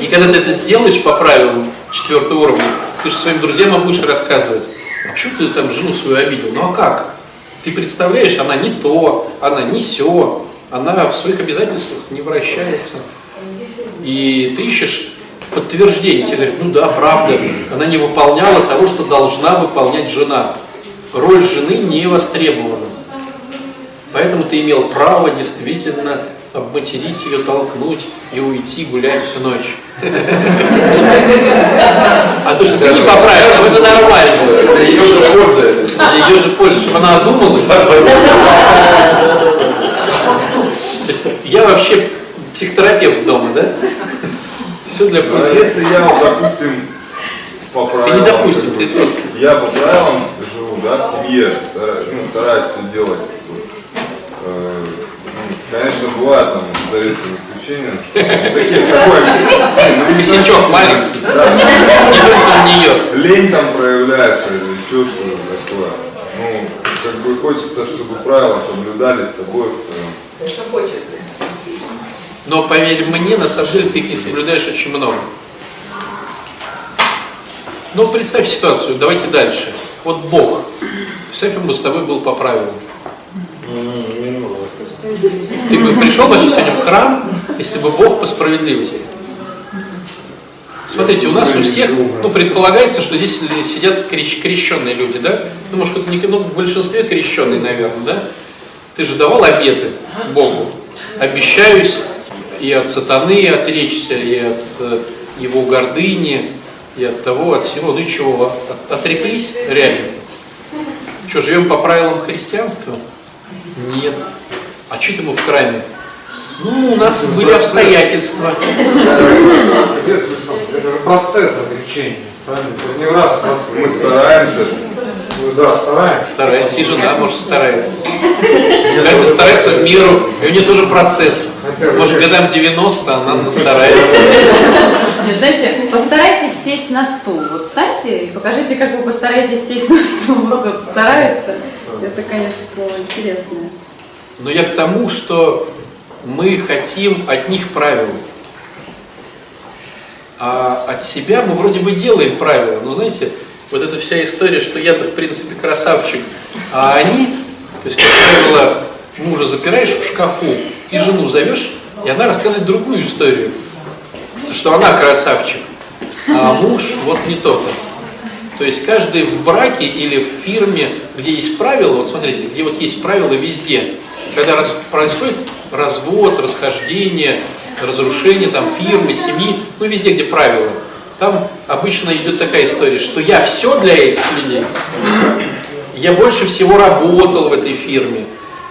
И когда ты это сделаешь по правилам четвертого уровня, ты же своим друзьям будешь рассказывать, а почему ты там жену свою обидел? Ну а как? Ты представляешь, она не то, она не все, она в своих обязательствах не вращается. И ты ищешь подтверждение. Тебе говорят, ну да, правда, она не выполняла того, что должна выполнять жена. Роль жены не востребована. Поэтому ты имел право действительно обматерить ее, толкнуть и уйти гулять всю ночь. А то, что ты не поправил, это нормально. Ее же польза. Ее же пользы, чтобы она одумалась. То есть я вообще психотерапевт дома, да? Все для А пользы. если я, допустим, по Ты правилам... не допустим, ты просто... Я по правилам живу, да, в семье, стараюсь, ну, стараюсь все делать. Э, ну, конечно, бывает там за редким исключением, что ну, такие, ну, не Косячок маленький. Да, Не то, что у нее. лень там проявляется или еще что-то такое. Ну, как бы хочется, чтобы правила соблюдались с обоих сторон. Но поверь мне, на самом деле ты их не соблюдаешь очень много. Ну, представь ситуацию, давайте дальше. Вот Бог. Представь, он бы с тобой был по правилам. Ты бы пришел вообще сегодня в храм, если бы Бог по справедливости. Смотрите, у нас у всех, ну, предполагается, что здесь сидят крещ- крещенные люди, да? Это не, ну, в большинстве крещенные, наверное, да? Ты же давал обеты Богу. Обещаюсь и от сатаны отречься, и от э, его гордыни, и от того, от всего. Ну и чего, от- отреклись реально? Что, живем по правилам христианства? Нет. А что это мы в храме? Ну, у нас были обстоятельства. Отец Александр, это же процесс отречения, правильно? Это не раз Мы процесс. стараемся. Да, стараемся. Старается, и жена, может, старается. Каждый старается в меру, и у нее тоже процесс. Может, годам 90 она старается. Нет, знаете, постарайтесь сесть на стул. Вот встаньте и покажите, как вы постараетесь сесть на стул. Вот старается. Это, конечно, слово интересное. Но я к тому, что мы хотим от них правил. А от себя мы вроде бы делаем правила. Но знаете, вот эта вся история, что я-то в принципе красавчик, а они, то есть, как правило, мужа запираешь в шкафу и жену зовешь, и она рассказывает другую историю, что она красавчик, а муж вот не то-то. То есть каждый в браке или в фирме, где есть правила, вот смотрите, где вот есть правила везде, когда раз, происходит развод, расхождение, разрушение там фирмы, семьи, ну везде, где правила, там обычно идет такая история, что я все для этих людей, я больше всего работал в этой фирме,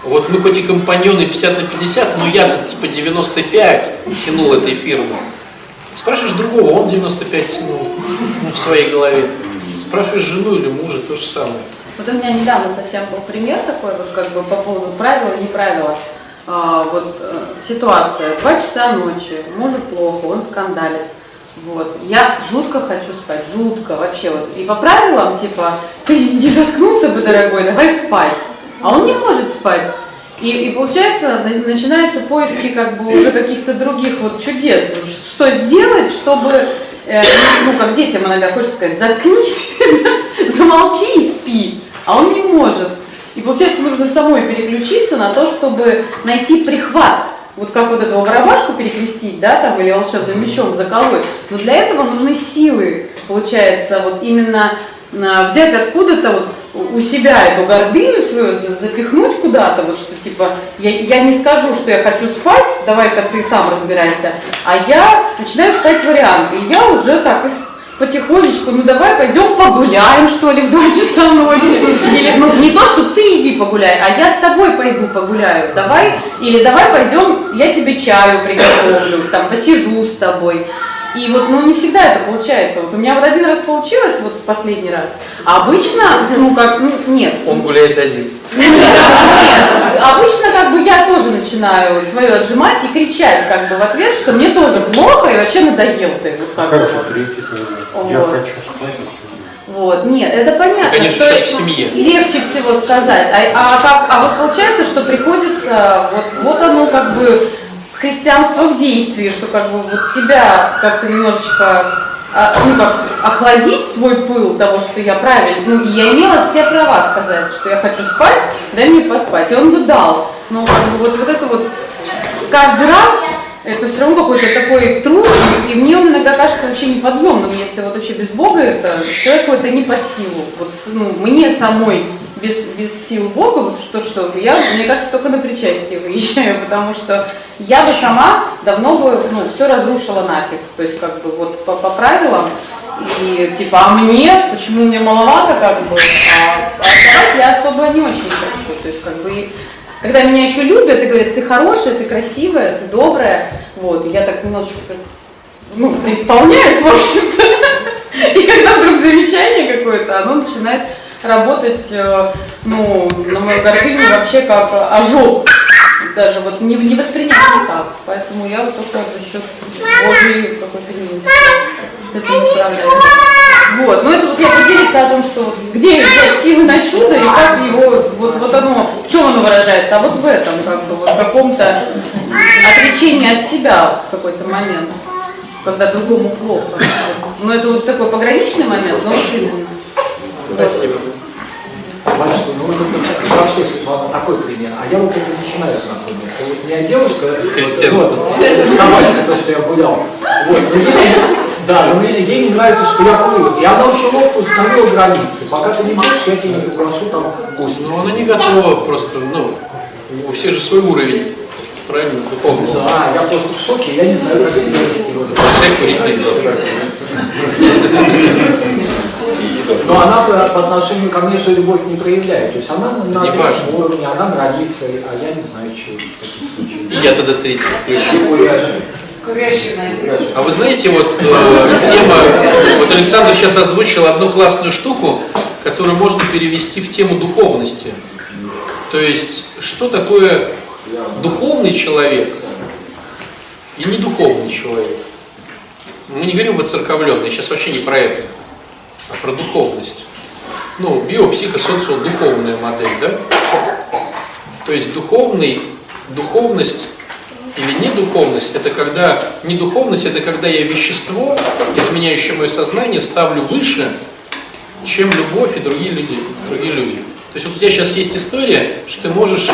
вот мы хоть и компаньоны 50 на 50, но я-то типа 95 тянул этой фирмы. Спрашиваешь другого, он 95 тянул ну, в своей голове. Спрашиваешь жену или мужа, то же самое. Вот у меня недавно совсем был пример такой, вот как бы по поводу правила, не правила. А, вот э, ситуация, два часа ночи, мужу плохо, он скандалит. Вот. Я жутко хочу спать, жутко вообще. Вот. И по правилам, типа, <laughs> ты не заткнулся бы, дорогой, давай спать. А он не может спать. И, и получается, на- начинаются поиски как бы уже каких-то других вот чудес. Что сделать, чтобы, э, ну, как детям иногда хочется сказать, заткнись, <laughs> замолчи и спи. А он не может. И получается, нужно самой переключиться на то, чтобы найти прихват. Вот как вот этого барабашку перекрестить, да, там, или волшебным мечом заколоть. Но для этого нужны силы, получается, вот именно а, взять откуда-то вот у себя эту гордыню свою, за- запихнуть куда-то, вот что типа, я, я не скажу, что я хочу спать, давай-ка ты сам разбирайся, а я начинаю искать варианты. И я уже так из- потихонечку, ну давай пойдем погуляем, что ли, в 2 часа ночи. Или, ну, не то, что ты иди погуляй, а я с тобой пойду погуляю. Давай, или давай пойдем, я тебе чаю приготовлю, там, посижу с тобой. И вот, ну, не всегда это получается. Вот у меня вот один раз получилось, вот последний раз. А обычно, ну, как, ну, нет. Он гуляет один. Нет, нет. Обычно как бы я тоже начинаю свое отжимать и кричать как бы в ответ, что мне тоже плохо и вообще надоел ты. Вот как бы Как же вот. третий? Я хочу спать. и. Вот, нет, это понятно, конечно, что сейчас в семье. легче всего сказать. А, а, как, а вот получается, что приходится, вот, вот оно как бы христианство в действии, что как бы вот себя как-то немножечко а, ну, как, охладить свой пыл того, что я правильно, ну, я имела все права сказать, что я хочу спать, дай мне поспать. И он бы дал. Ну, как бы вот, вот это вот каждый раз это все равно какой-то такой труд, и мне он иногда кажется вообще неподъемным, если вот вообще без Бога это, человеку это не под силу. Вот, ну, мне самой без, без сил Бога, вот что, что, я, мне кажется, только на причастие выезжаю, <laughs> потому что я бы сама давно бы, ну, все разрушила нафиг, то есть как бы вот по, по правилам, и типа, а мне, почему мне маловато как бы, а, а я особо не очень хочу, то есть как бы когда меня еще любят и говорят, ты хорошая, ты красивая, ты добрая, вот, я так немножечко ну, преисполняюсь, в общем-то. <laughs> И когда вдруг замечание какое-то, оно начинает работать, э, ну, на мою гордыню вообще как ожог. Даже вот не, не воспринимаю так. Поэтому я вот только за счет Божьей какой-то милости с этим справляюсь. Вот, ну это вот я поделиться о том, что вот где взять силы на чудо и как его, вот, вот оно, в чем оно выражается, а вот в этом, как бы, вот в каком-то отречении от себя в какой-то момент, когда другому плохо. Но это вот такой пограничный момент, но вот именно. Спасибо. Батюшка, ну вот это хорошо, если вам такой пример. А я вот только начинаю знакомиться. Вот у меня девушка... С христианством. Вот, собачка, то, что я гулял. Вот, ей Да, но мне, ей не нравится, что я курю. И она очень ловко установила границы. Пока ты не будешь, я тебе не приглашу там кость. Ну, она не готова просто, ну, у всех же свой уровень, правильно, духовности. А, я просто в шоке, я не знаю, как в этом. Всех курить <laughs> Но она по, по отношению ко мне же любовь не проявляет. То есть она на Не важно. уровне, она нравится, а я не знаю, чего в таких случаях. И я тогда третий включу. А вы знаете, вот э, тема, вот Александр сейчас озвучил одну классную штуку, которую можно перевести в тему духовности. То есть, что такое духовный человек и недуховный человек? Мы не говорим воцерковленный, сейчас вообще не про это, про духовность. Ну, биопсихосоциодуховная модель, да? То есть духовный, духовность или недуховность, это когда, недуховность это когда я вещество, изменяющее мое сознание, ставлю выше, чем любовь и другие люди. Другие люди. То есть вот у тебя сейчас есть история, что ты можешь,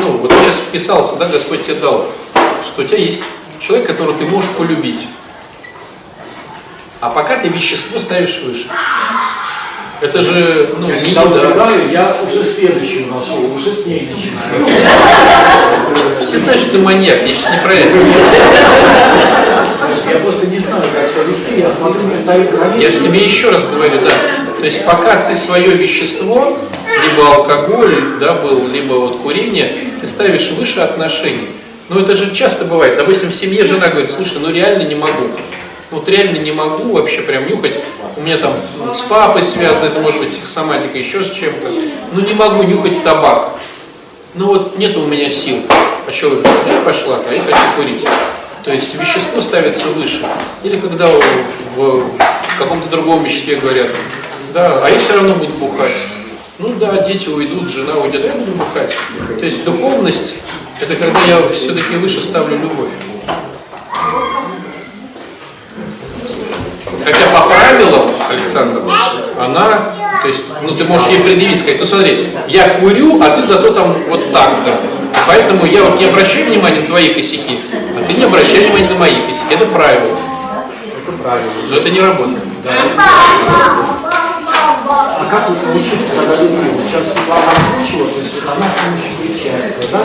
ну вот ты сейчас вписался, да, Господь тебе дал, что у тебя есть человек, которого ты можешь полюбить. А пока ты вещество ставишь выше. Это же, ну, не Я еда. выбираю, я уже следующую нашел, уже с ней начинаю. Все знают, что ты маньяк, я сейчас не про это. Я просто не знаю, как себя вести, я смотрю, мне ставят границы. Я же тебе еще раз говорю, да. То есть пока ты свое вещество, либо алкоголь, да, был, либо вот курение, ты ставишь выше отношений. Но это же часто бывает. Допустим, в семье жена говорит, слушай, ну реально не могу. Вот реально не могу вообще прям нюхать. У меня там с папой связано, это может быть психосоматика, еще с чем-то. Ну не могу нюхать табак. Ну вот нет у меня сил. А что вы, да, пошла, а я хочу курить. То есть вещество ставится выше. Или когда в, в- в каком-то другом веществе говорят, да, а я все равно буду бухать. Ну да, дети уйдут, жена уйдет, а я буду бухать. То есть духовность, это когда я все-таки выше ставлю любовь. Хотя по правилам, Александр, она, то есть, ну ты можешь ей предъявить, сказать, ну смотри, я курю, а ты зато там вот так-то. Поэтому я вот не обращаю внимания на твои косяки, а ты не обращай внимания на мои косяки. Это правило. Это правильно. Но это не работает. А как вы научиться тогда Сейчас вам озвучила, то есть она помощью причастия, да?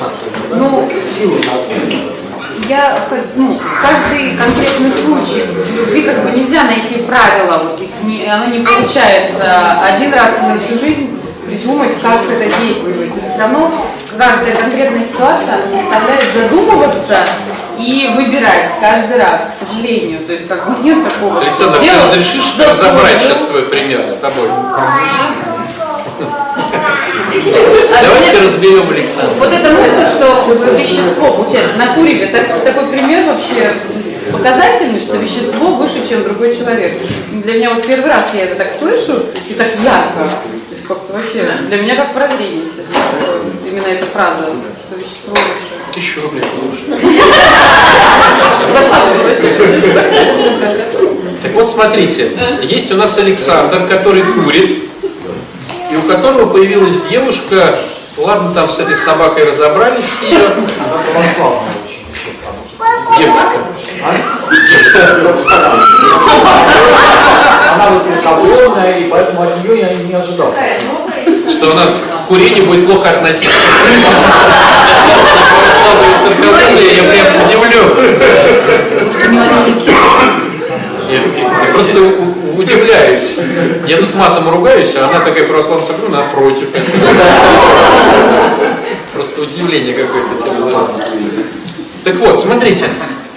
Да? Ну, Силы надо. Я, ну, каждый конкретный случай любви как бы нельзя найти правила, вот их не, оно не получается один раз на всю жизнь придумать, как это. То есть все равно каждая конкретная ситуация она заставляет задумываться и выбирать каждый раз, к сожалению. То есть как бы нет такого. Александр, ты разрешишь разобрать сейчас твой пример с тобой? А Давайте разберем Александра. Вот эта мысль, что вещество, получается, на куриве, так- такой пример вообще показательный, что вещество выше, чем другой человек. Для меня вот первый раз я это так слышу и так ярко. То есть как-то вообще, для меня как прозрение такое, именно эта фраза, что вещество выше. Тысячу рублей положишь. Так вот, смотрите, есть у нас Александр, который курит, и у которого появилась девушка, ладно, там с этой собакой разобрались с нее, Она православная очень девушка. она вот церковленная, и поэтому от нее я не ожидал. что она к курению будет плохо относиться. Православные церковные, я прям удивлен. Я, просто удивляюсь. <laughs> Я тут матом ругаюсь, а она такая православная церковная напротив. Просто удивление какое-то вызывает. Так вот, смотрите,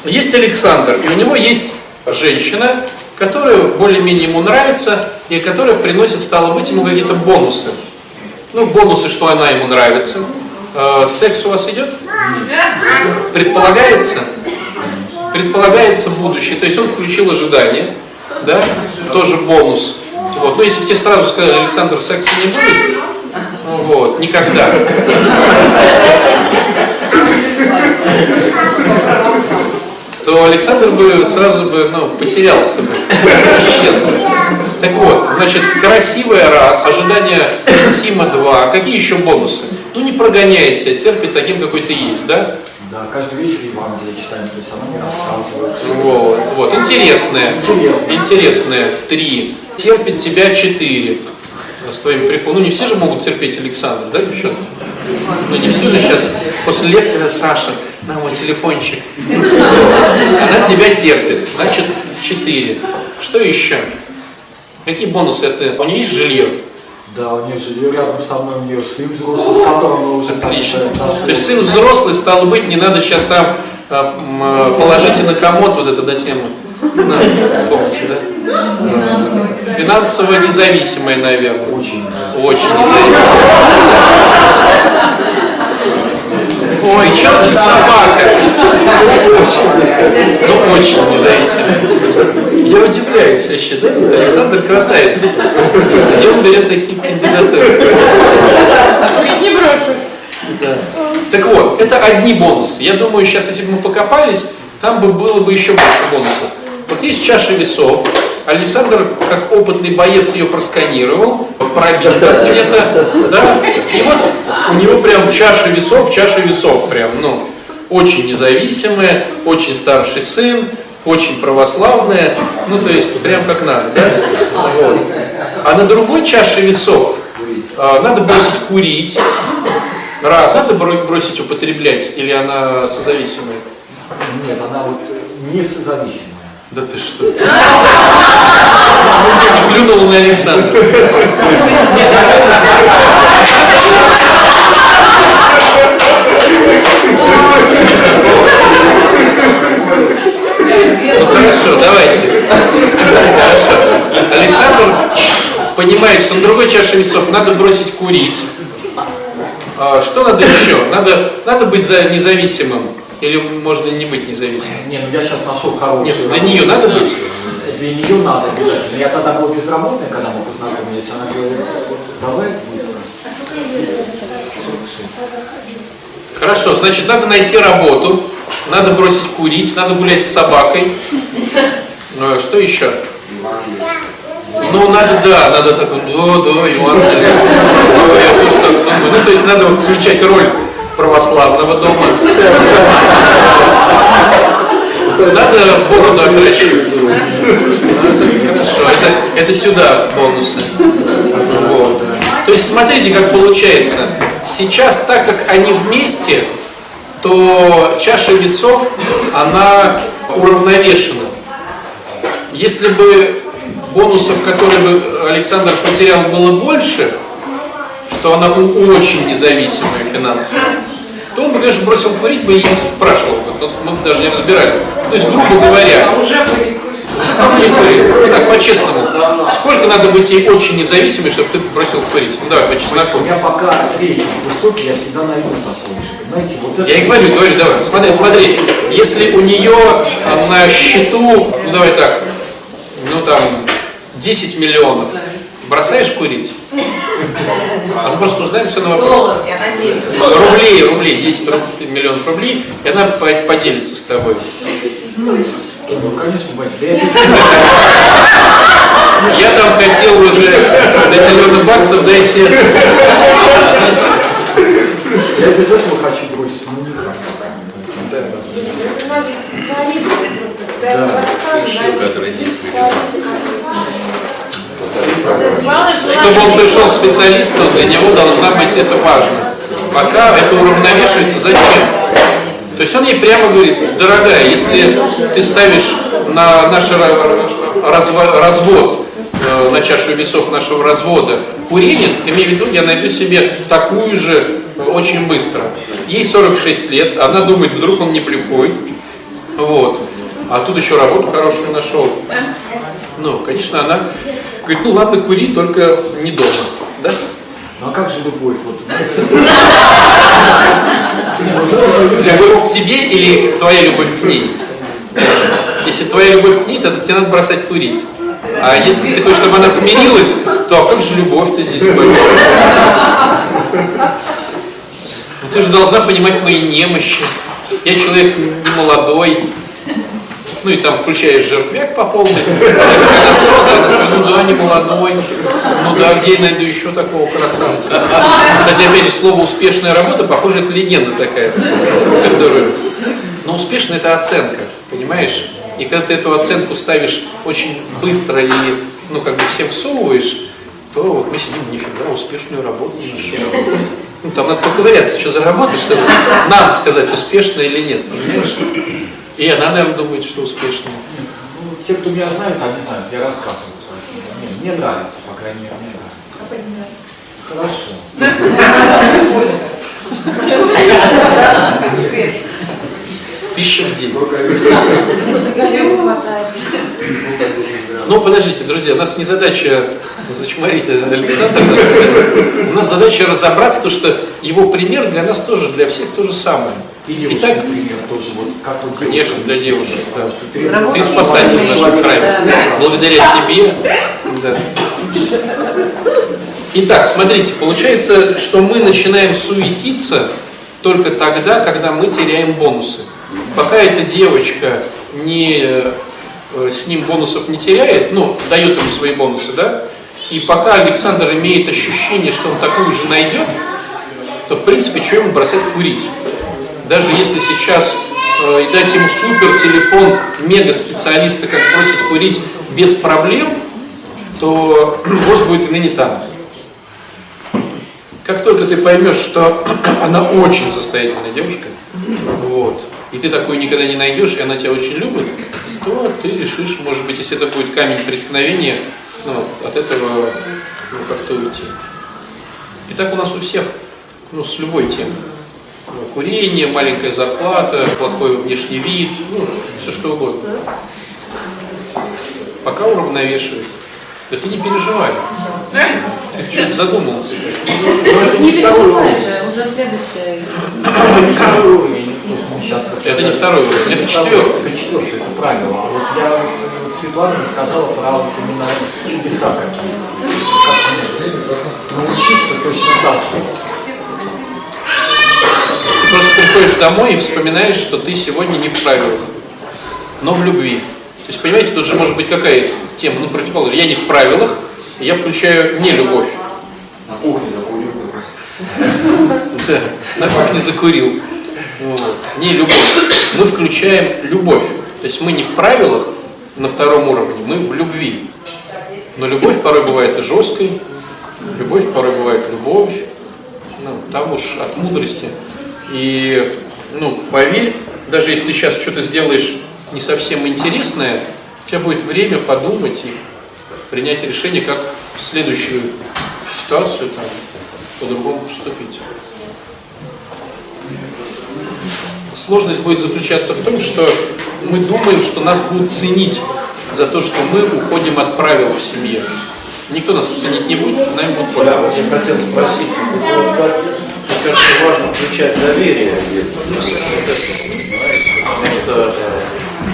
есть Александр, и у него есть женщина, которая более-менее ему нравится, и которая приносит, стало быть, ему какие-то бонусы. Ну, бонусы, что она ему нравится. Э, секс у вас идет? Предполагается? Предполагается будущее. То есть он включил ожидание, да? Тоже бонус. Вот. Но если тебе сразу сказали, Александр, секса не будет, ну вот, никогда. то Александр бы сразу бы ну, потерялся бы, исчез бы. Так вот, значит, красивая раз, ожидание интима два. Какие еще бонусы? Ну, не прогоняет тебя, терпит таким, какой ты есть, да? Да, каждый вечер Евангелие читаем, то есть она мне рассказывает. Вот, вот. Интересное. Интересно. Интересное. Три. Терпит тебя четыре. С твоим приколом. Ну, не все же могут терпеть Александра, да, девчонки? Ну, не все же сейчас после лекции, Саша, на мой телефончик. Она тебя терпит. Значит, четыре. Что еще? Какие бонусы это? У нее есть жилье? Да, у нее жилье рядом со мной, у нее сын взрослый, с которым мы уже Отлично. дошли. То есть сын взрослый, стало быть, не надо сейчас там м, положите на комод вот это до темы. На, помните, да? Финансово независимая, наверное. Очень, да. Очень независимая. Ой, черт же собака. Ну, очень независимая. Я удивляюсь вообще, да? Вот Александр красавец. Где он берет такие кандидатуры? Не брошу. Да. Так вот, это одни бонусы. Я думаю, сейчас, если бы мы покопались, там бы было бы еще больше бонусов. Вот есть чаша весов. Александр, как опытный боец, ее просканировал, пробил где-то, да, и вот у него прям чаша весов, чаша весов прям, ну, очень независимая, очень старший сын, очень православная, ну, то есть прям как надо, да, вот. А на другой чаше весов а, надо бросить курить, раз, надо бро- бросить употреблять, или она созависимая? Нет, она вот э, не созависимая. Да ты что? Плюнула на Александра. Ну хорошо, давайте. Хорошо. Александр понимает, что на другой чаше весов надо бросить курить. А что надо еще? Надо, надо быть за независимым. Или можно не быть независимым? Не, ну я сейчас нашел хорошую Нет, для нее надо быть? Для нее надо обязательно. Я тогда был безработный, когда мы познакомились. Она говорит, давай быстро. Хорошо, значит, надо найти работу, надо бросить курить, надо гулять с собакой. Ну, Что еще? Ну, надо, да, надо так, да, да, Евангелие. Да, я тоже так думаю. Ну, то есть надо включать роль православного дома. Надо бороду отращивать. Хорошо, это, это сюда бонусы. Вот. То есть смотрите, как получается. Сейчас, так как они вместе, то чаша весов, она уравновешена. Если бы бонусов, которые бы Александр потерял, было больше, что она у- очень независимая финансово, то он бы, конечно, бросил курить бы и не спрашивал бы, тут мы бы даже не разбирали. То есть, грубо говоря, уже давно не курит. Ну так, по-честному, сколько надо быть ей очень независимой, чтобы ты бросил курить? Ну давай, по чесноку. У меня пока высокий, я всегда найду послушать. Понимаете, вот это... Я и говорю, говорю, давай, смотри, смотри, если у нее а, на счету, ну давай так, ну там 10 миллионов, бросаешь курить? А мы просто узнаем все на вопрос. Доллар, я надеюсь. Рублей, рублей, 10 руб- миллионов рублей, и она по- поделится с тобой. Ну, конечно, Я там хотел уже до миллиона баксов дойти. Я без этого хочу бросить. Надо кадры не специалистов. Чтобы он пришел к специалисту, для него должна быть это важно. Пока это уравновешивается, зачем? То есть он ей прямо говорит, дорогая, если ты ставишь на наш ра- разво- развод, э, на чашу весов нашего развода курение, так имей в виду, я найду себе такую же очень быстро. Ей 46 лет, она думает, вдруг он не блефует. Вот. А тут еще работу хорошую нашел. Ну, конечно, она говорит, ну ладно, кури, только не дома. Да? Ну а как же любовь? Вот, Любовь к тебе или твоя любовь к ней? Если твоя любовь к ней, тогда тебе надо бросать курить. А если ты хочешь, чтобы она смирилась, то а как же любовь-то здесь ты же должна понимать мои немощи. Я человек не молодой. Ну и там включаешь жертвяк по полной. Она осознанно, ну да, не молодой. Ну да, где я найду еще такого красавца? Кстати, опять же, слово «успешная работа», похоже, это легенда такая, которую... Но успешно это оценка, понимаешь? И когда ты эту оценку ставишь очень быстро и, ну, как бы всем всовываешь, то вот мы сидим, нифига, успешную работу нашли. Ну, там надо поковыряться, что за работа, чтобы нам сказать, успешно или нет, понимаешь? И она, наверное, думает, что успешная. Ну, те, кто меня знают, они знают, я рассказываю. Мне, мне нравится, по крайней мере, мне нравится. Хорошо. Тысяча в день. Сил хватает. Ну, подождите, друзья, у нас не задача зачморить Александра, у нас задача разобраться, то, что его пример для нас тоже, для всех то же самое. И девушки, Итак, например, тоже вот как вот Конечно, для девушек, да. Ты спасатель в нашем храме. Благодаря тебе. Да. Итак, смотрите, получается, что мы начинаем суетиться только тогда, когда мы теряем бонусы. Пока эта девочка не, э, с ним бонусов не теряет, ну, дает ему свои бонусы, да, и пока Александр имеет ощущение, что он такую же найдет, то, в принципе, что ему бросать курить? Даже если сейчас э, дать ему супер телефон мега специалиста, как бросить курить без проблем, то <clears throat> босс будет и ныне там. Как только ты поймешь, что <clears throat> она очень состоятельная девушка, вот, и ты такую никогда не найдешь, и она тебя очень любит, то ты решишь, может быть, если это будет камень преткновения, ну, от этого ну, как-то уйти. И так у нас у всех, ну, с любой темой. Ну, Курение, маленькая зарплата, плохой внешний вид, ну, все что угодно. Пока уравновешивает. Да ты не переживай. Ты что-то задумался. Не переживай же, уже следующее. Сейчас Это не второй уровень, это четвертый. Это четвертый, это правило. Вот я вот Светлана рассказала про вот именно чудеса какие. Как научиться точно так же. Ты просто приходишь домой и вспоминаешь, что ты сегодня не в правилах, но в любви. То есть, понимаете, тут же может быть какая тема, ну, противоположная. Я не в правилах, я включаю не любовь. На кухне закурил. Да, на кухне закурил. Не любовь. Мы включаем любовь. То есть мы не в правилах на втором уровне, мы в любви. Но любовь порой бывает и жесткой, любовь порой бывает любовь. Ну, там уж от мудрости. И, ну, поверь, даже если ты сейчас что-то сделаешь не совсем интересное, у тебя будет время подумать и принять решение, как в следующую ситуацию там, по-другому поступить. Сложность будет заключаться в том, что мы думаем, что нас будут ценить за то, что мы уходим от правил в семье. Никто нас ценить не будет, нами будут пользоваться. я хотел спросить, вот вот как, мне кажется, важно включать доверие потому что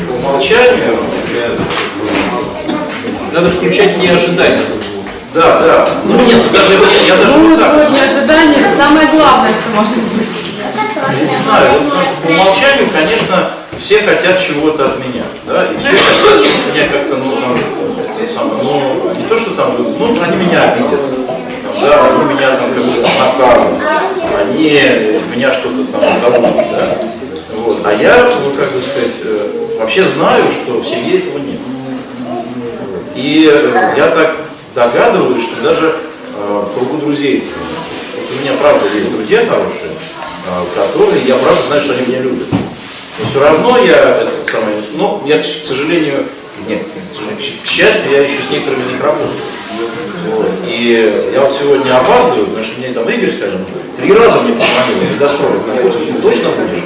по умолчанию, Надо включать неожиданно. да, да, ну нет, даже, я, я даже Ну, вот так, неожидание, самое главное, что может быть. Я не знаю, потому что по умолчанию, конечно, все хотят чего-то от меня, да, и все хотят, чтобы меня как-то, ну, там, самое, ну, не то, что там, ну, они меня обидят, да, они меня там как-то накажут, они меня что-то там забудут, да, вот, а я, ну, как бы сказать, э, вообще знаю, что в семье этого нет. И э, я так догадываюсь, что даже э, кругу друзей, вот у меня правда есть друзья хорошие, которые, я правда знаю, что они меня любят. Но все равно я, этот самый, ну, я, к сожалению, нет, к счастью, я еще с некоторыми из них работаю. Вот. И я вот сегодня опаздываю, потому что мне там Игорь, скажем, три раза мне позвонил, не достроил, ну, точно будешь?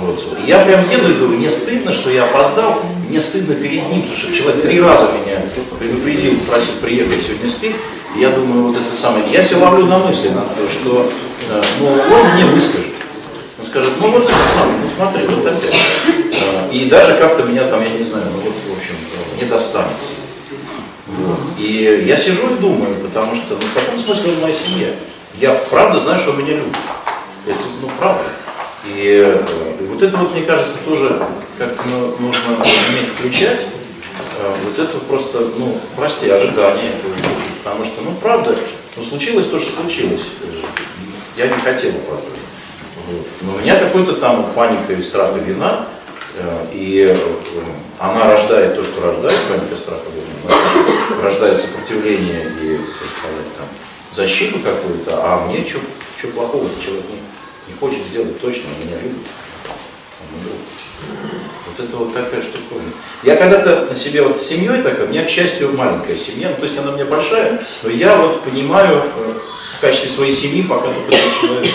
Вот. И я прям еду и думаю, мне стыдно, что я опоздал, мне стыдно перед ним, потому что человек три раза меня предупредил, просил приехать сегодня спит. Я думаю, вот это самое, я себя ловлю на мысли, на то, что э, ну, он мне выскажет. Он скажет, ну вот это самое, ну смотри, вот опять. Э, И даже как-то меня там, я не знаю, ну вот, в общем, не достанется. Вот. И я сижу и думаю, потому что, ну, в каком смысле он моя семья? Я правда знаю, что меня любит. Это, ну, правда. И, э, и вот это вот, мне кажется, тоже как-то ну, нужно уметь включать. Э, вот это просто, ну, прости, ожидание. Потому что, ну, правда, ну, случилось то, что случилось. Я не хотел опаздывать. Вот. Но у меня какой-то там паника и страх и вина, э, и э, она рождает то, что рождает, паника, страх и вина, рождает сопротивление и, так сказать, там, защиту какую-то, а мне что плохого человек не, не хочет сделать точно, меня любит. Вот это вот такая штуковина. Я когда-то на себе вот с семьей такая, у меня, к счастью, маленькая семья, ну, то есть она у меня большая, но я вот понимаю э, в качестве своей семьи пока только этот человек.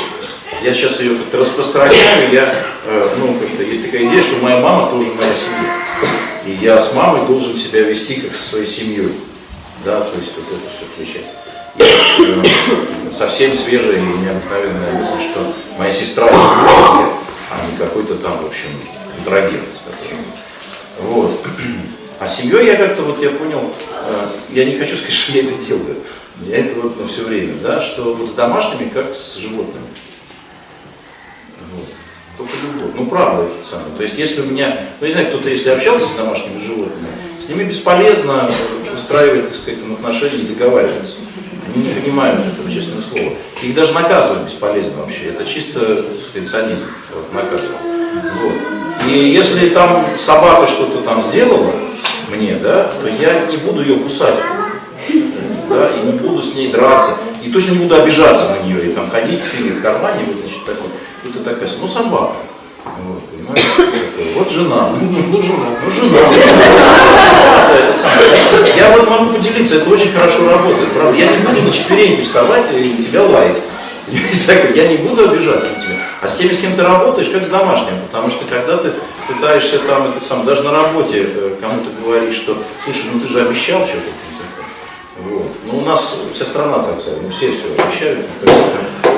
Я сейчас ее как-то распространяю, я, э, ну, как-то есть такая идея, что моя мама тоже моя семья. И я с мамой должен себя вести как со своей семьей. Да, то есть вот это все включать. Э, совсем свежая и необыкновенная мысль, что моя сестра а не какой-то там, в общем, которым. Вот. А семьей я как-то, вот я понял, э, я не хочу сказать, что я это делаю. Я это вот на все время, да, что вот с домашними, как с животными. Вот. Только любовь. Ну, правда, это самое. То есть, если у меня, ну, не знаю, кто-то, если общался с домашними животными, с ними бесполезно выстраивать, так сказать, отношения и договариваться. Они не понимают этого, честное слово. Их даже наказывать бесполезно вообще. Это чисто, сказать, цинизм, вот, наказывать. Вот. И если там собака что-то там сделала мне, да, то я не буду ее кусать. Да, и не буду с ней драться. И точно не буду обижаться на нее и там ходить с ней в кармане, вот, значит, такой, это такая, ну собака. Вот, понимаете? Такой, Вот жена. Ну, ж- ну, жена. Ну, жена. Это самое. Я вот могу поделиться, это очень хорошо работает, правда. Я не буду на четвереньки вставать и тебя лаять. Я не буду обижаться на тебя. А с теми, с кем ты работаешь, как с домашним. Потому что когда ты пытаешься там, это сам, даже на работе э, кому-то говорить, что, слушай, ну ты же обещал что-то. Вот. Ну, у нас вся страна такая, ну, все все обещают.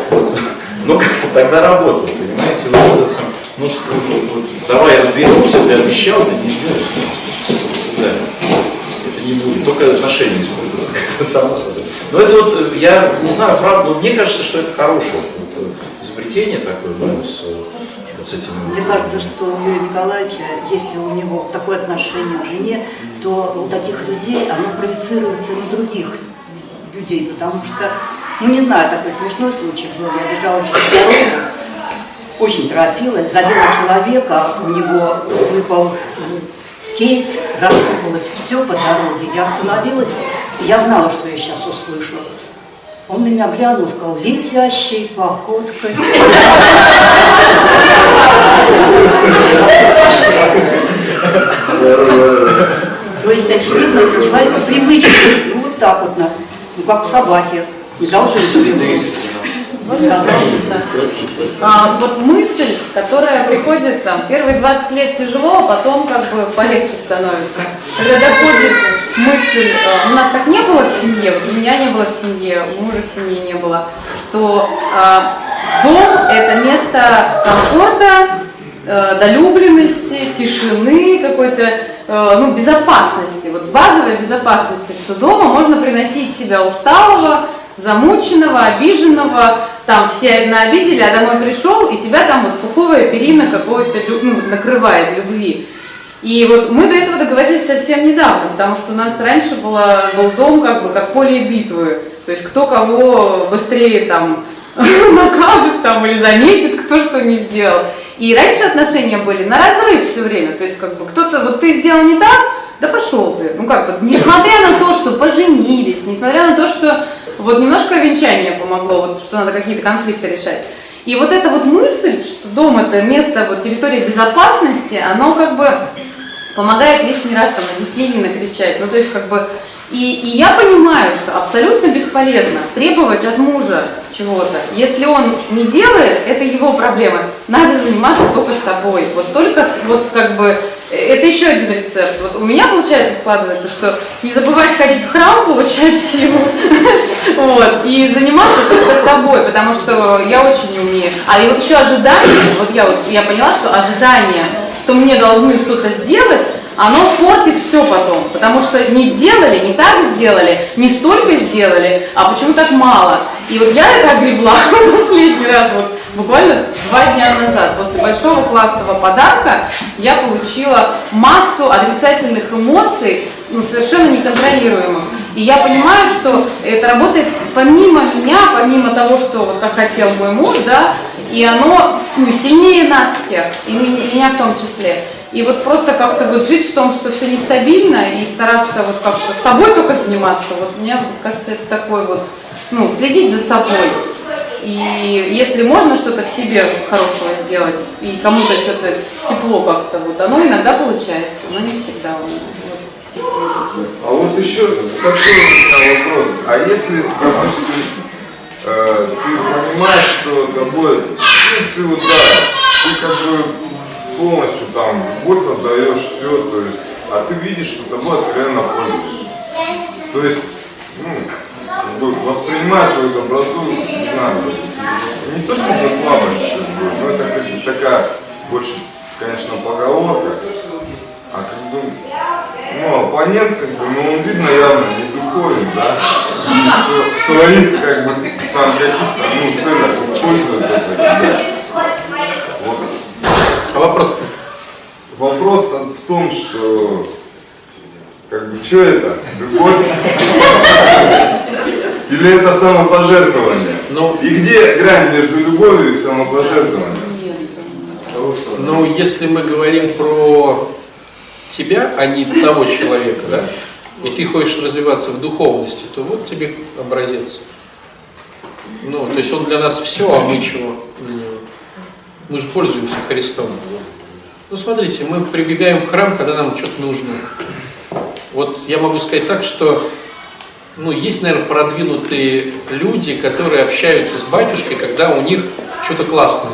Вот. Ну, как-то тогда работает, понимаете? Вот этот сам, ну, с- вот, вот, давай разберемся, ты обещал, ты не сделаешь. Ну, свидания. Это не будет, только отношения испортятся, как-то само собой. Но это вот, я не знаю, правда, но мне кажется, что это хорошее вот, изобретение такое, ну, с, вот с этим. Мне кажется, что у Юрия Николаевича, если у него такое отношение к жене, то у таких людей оно проецируется на других людей, потому что, ну не знаю, такой смешной случай был, я бежала через дорогу, очень торопилась, задела человека, у него выпал кейс, рассыпалось все по дороге. Я остановилась, и я знала, что я сейчас услышу. Он на меня глянул сказал, летящей походкой. То есть, очевидно, у человека привычка, ну вот так вот, ну как собаки, не должны А, вот мысль, которая приходит там, первые 20 лет тяжело, а потом как бы полегче становится. Когда доходит мысль, а, у нас так не было в семье, у меня не было в семье, у мужа в семье не было, что а, дом это место комфорта, э, долюбленности, тишины, какой-то э, ну, безопасности, вот базовой безопасности, что дома можно приносить себя усталого, замученного, обиженного, там все наобидели, а домой пришел, и тебя там вот пуховая перина какое-то лю- ну, накрывает любви. И вот мы до этого договорились совсем недавно, потому что у нас раньше было, был дом как бы как поле битвы. То есть кто кого быстрее там <laughs> накажет там или заметит, кто что не сделал. И раньше отношения были на разрыв все время. То есть как бы кто-то, вот ты сделал не так, да пошел ты. Ну как бы, несмотря на то, что поженились, несмотря на то, что вот немножко венчание помогло, вот что надо какие-то конфликты решать. И вот эта вот мысль, что дом это место, вот территория безопасности, оно как бы помогает лишний раз там на детей не накричать. Ну то есть как бы и, и я понимаю, что абсолютно бесполезно требовать от мужа чего-то. Если он не делает, это его проблема. Надо заниматься только собой. Вот только вот как бы это еще один рецепт. Вот у меня получается складывается, что не забывать ходить в храм, получать силу, вот, и заниматься только собой, потому что я очень не умею. А и вот еще ожидание, вот я вот я поняла, что ожидание, что мне должны что-то сделать, оно портит все потом, потому что не сделали, не так сделали, не столько сделали, а почему так мало. И вот я это огребла <laughs> последний раз вот буквально два дня назад, после большого классного подарка, я получила массу отрицательных эмоций, ну, совершенно неконтролируемых. И я понимаю, что это работает помимо меня, помимо того, что вот как хотел мой муж, да, и оно ну, сильнее нас всех, и меня, в том числе. И вот просто как-то вот жить в том, что все нестабильно, и стараться вот как-то собой только заниматься, вот мне вот, кажется, это такой вот, ну, следить за собой. И если можно что-то в себе хорошего сделать, и кому-то что-то тепло как-то, вот оно иногда получается, но не всегда. А вот еще такой вопрос. А если, допустим, э, ты понимаешь, что тобой, ну, ты вот да, ты как бы полностью там любовь отдаешь, все, то есть, а ты видишь, что тобой откровенно пользуются. То есть, ну, воспринимают твою доброту, не знаю, не то, что за слабость, но это бы такая больше, конечно, поговорка. А как бы, ну, оппонент, как бы, ну, он видно явно не духовен, да, в своих, как бы, там каких-то, ну, целях использует это, да. Вот. А вопрос-то? Вопрос в том, что, как бы, что это, любовь? Или это самопожертвование? Ну, И где грань между любовью и самопожертвованием? Ну, если мы говорим про тебя, а не того человека, да, и ты хочешь развиваться в духовности, то вот тебе образец. Ну, то есть он для нас все, а мы чего для него? Мы же пользуемся Христом. Ну, смотрите, мы прибегаем в храм, когда нам что-то нужно. Вот я могу сказать так, что ну, есть, наверное, продвинутые люди, которые общаются с батюшкой, когда у них что-то классное.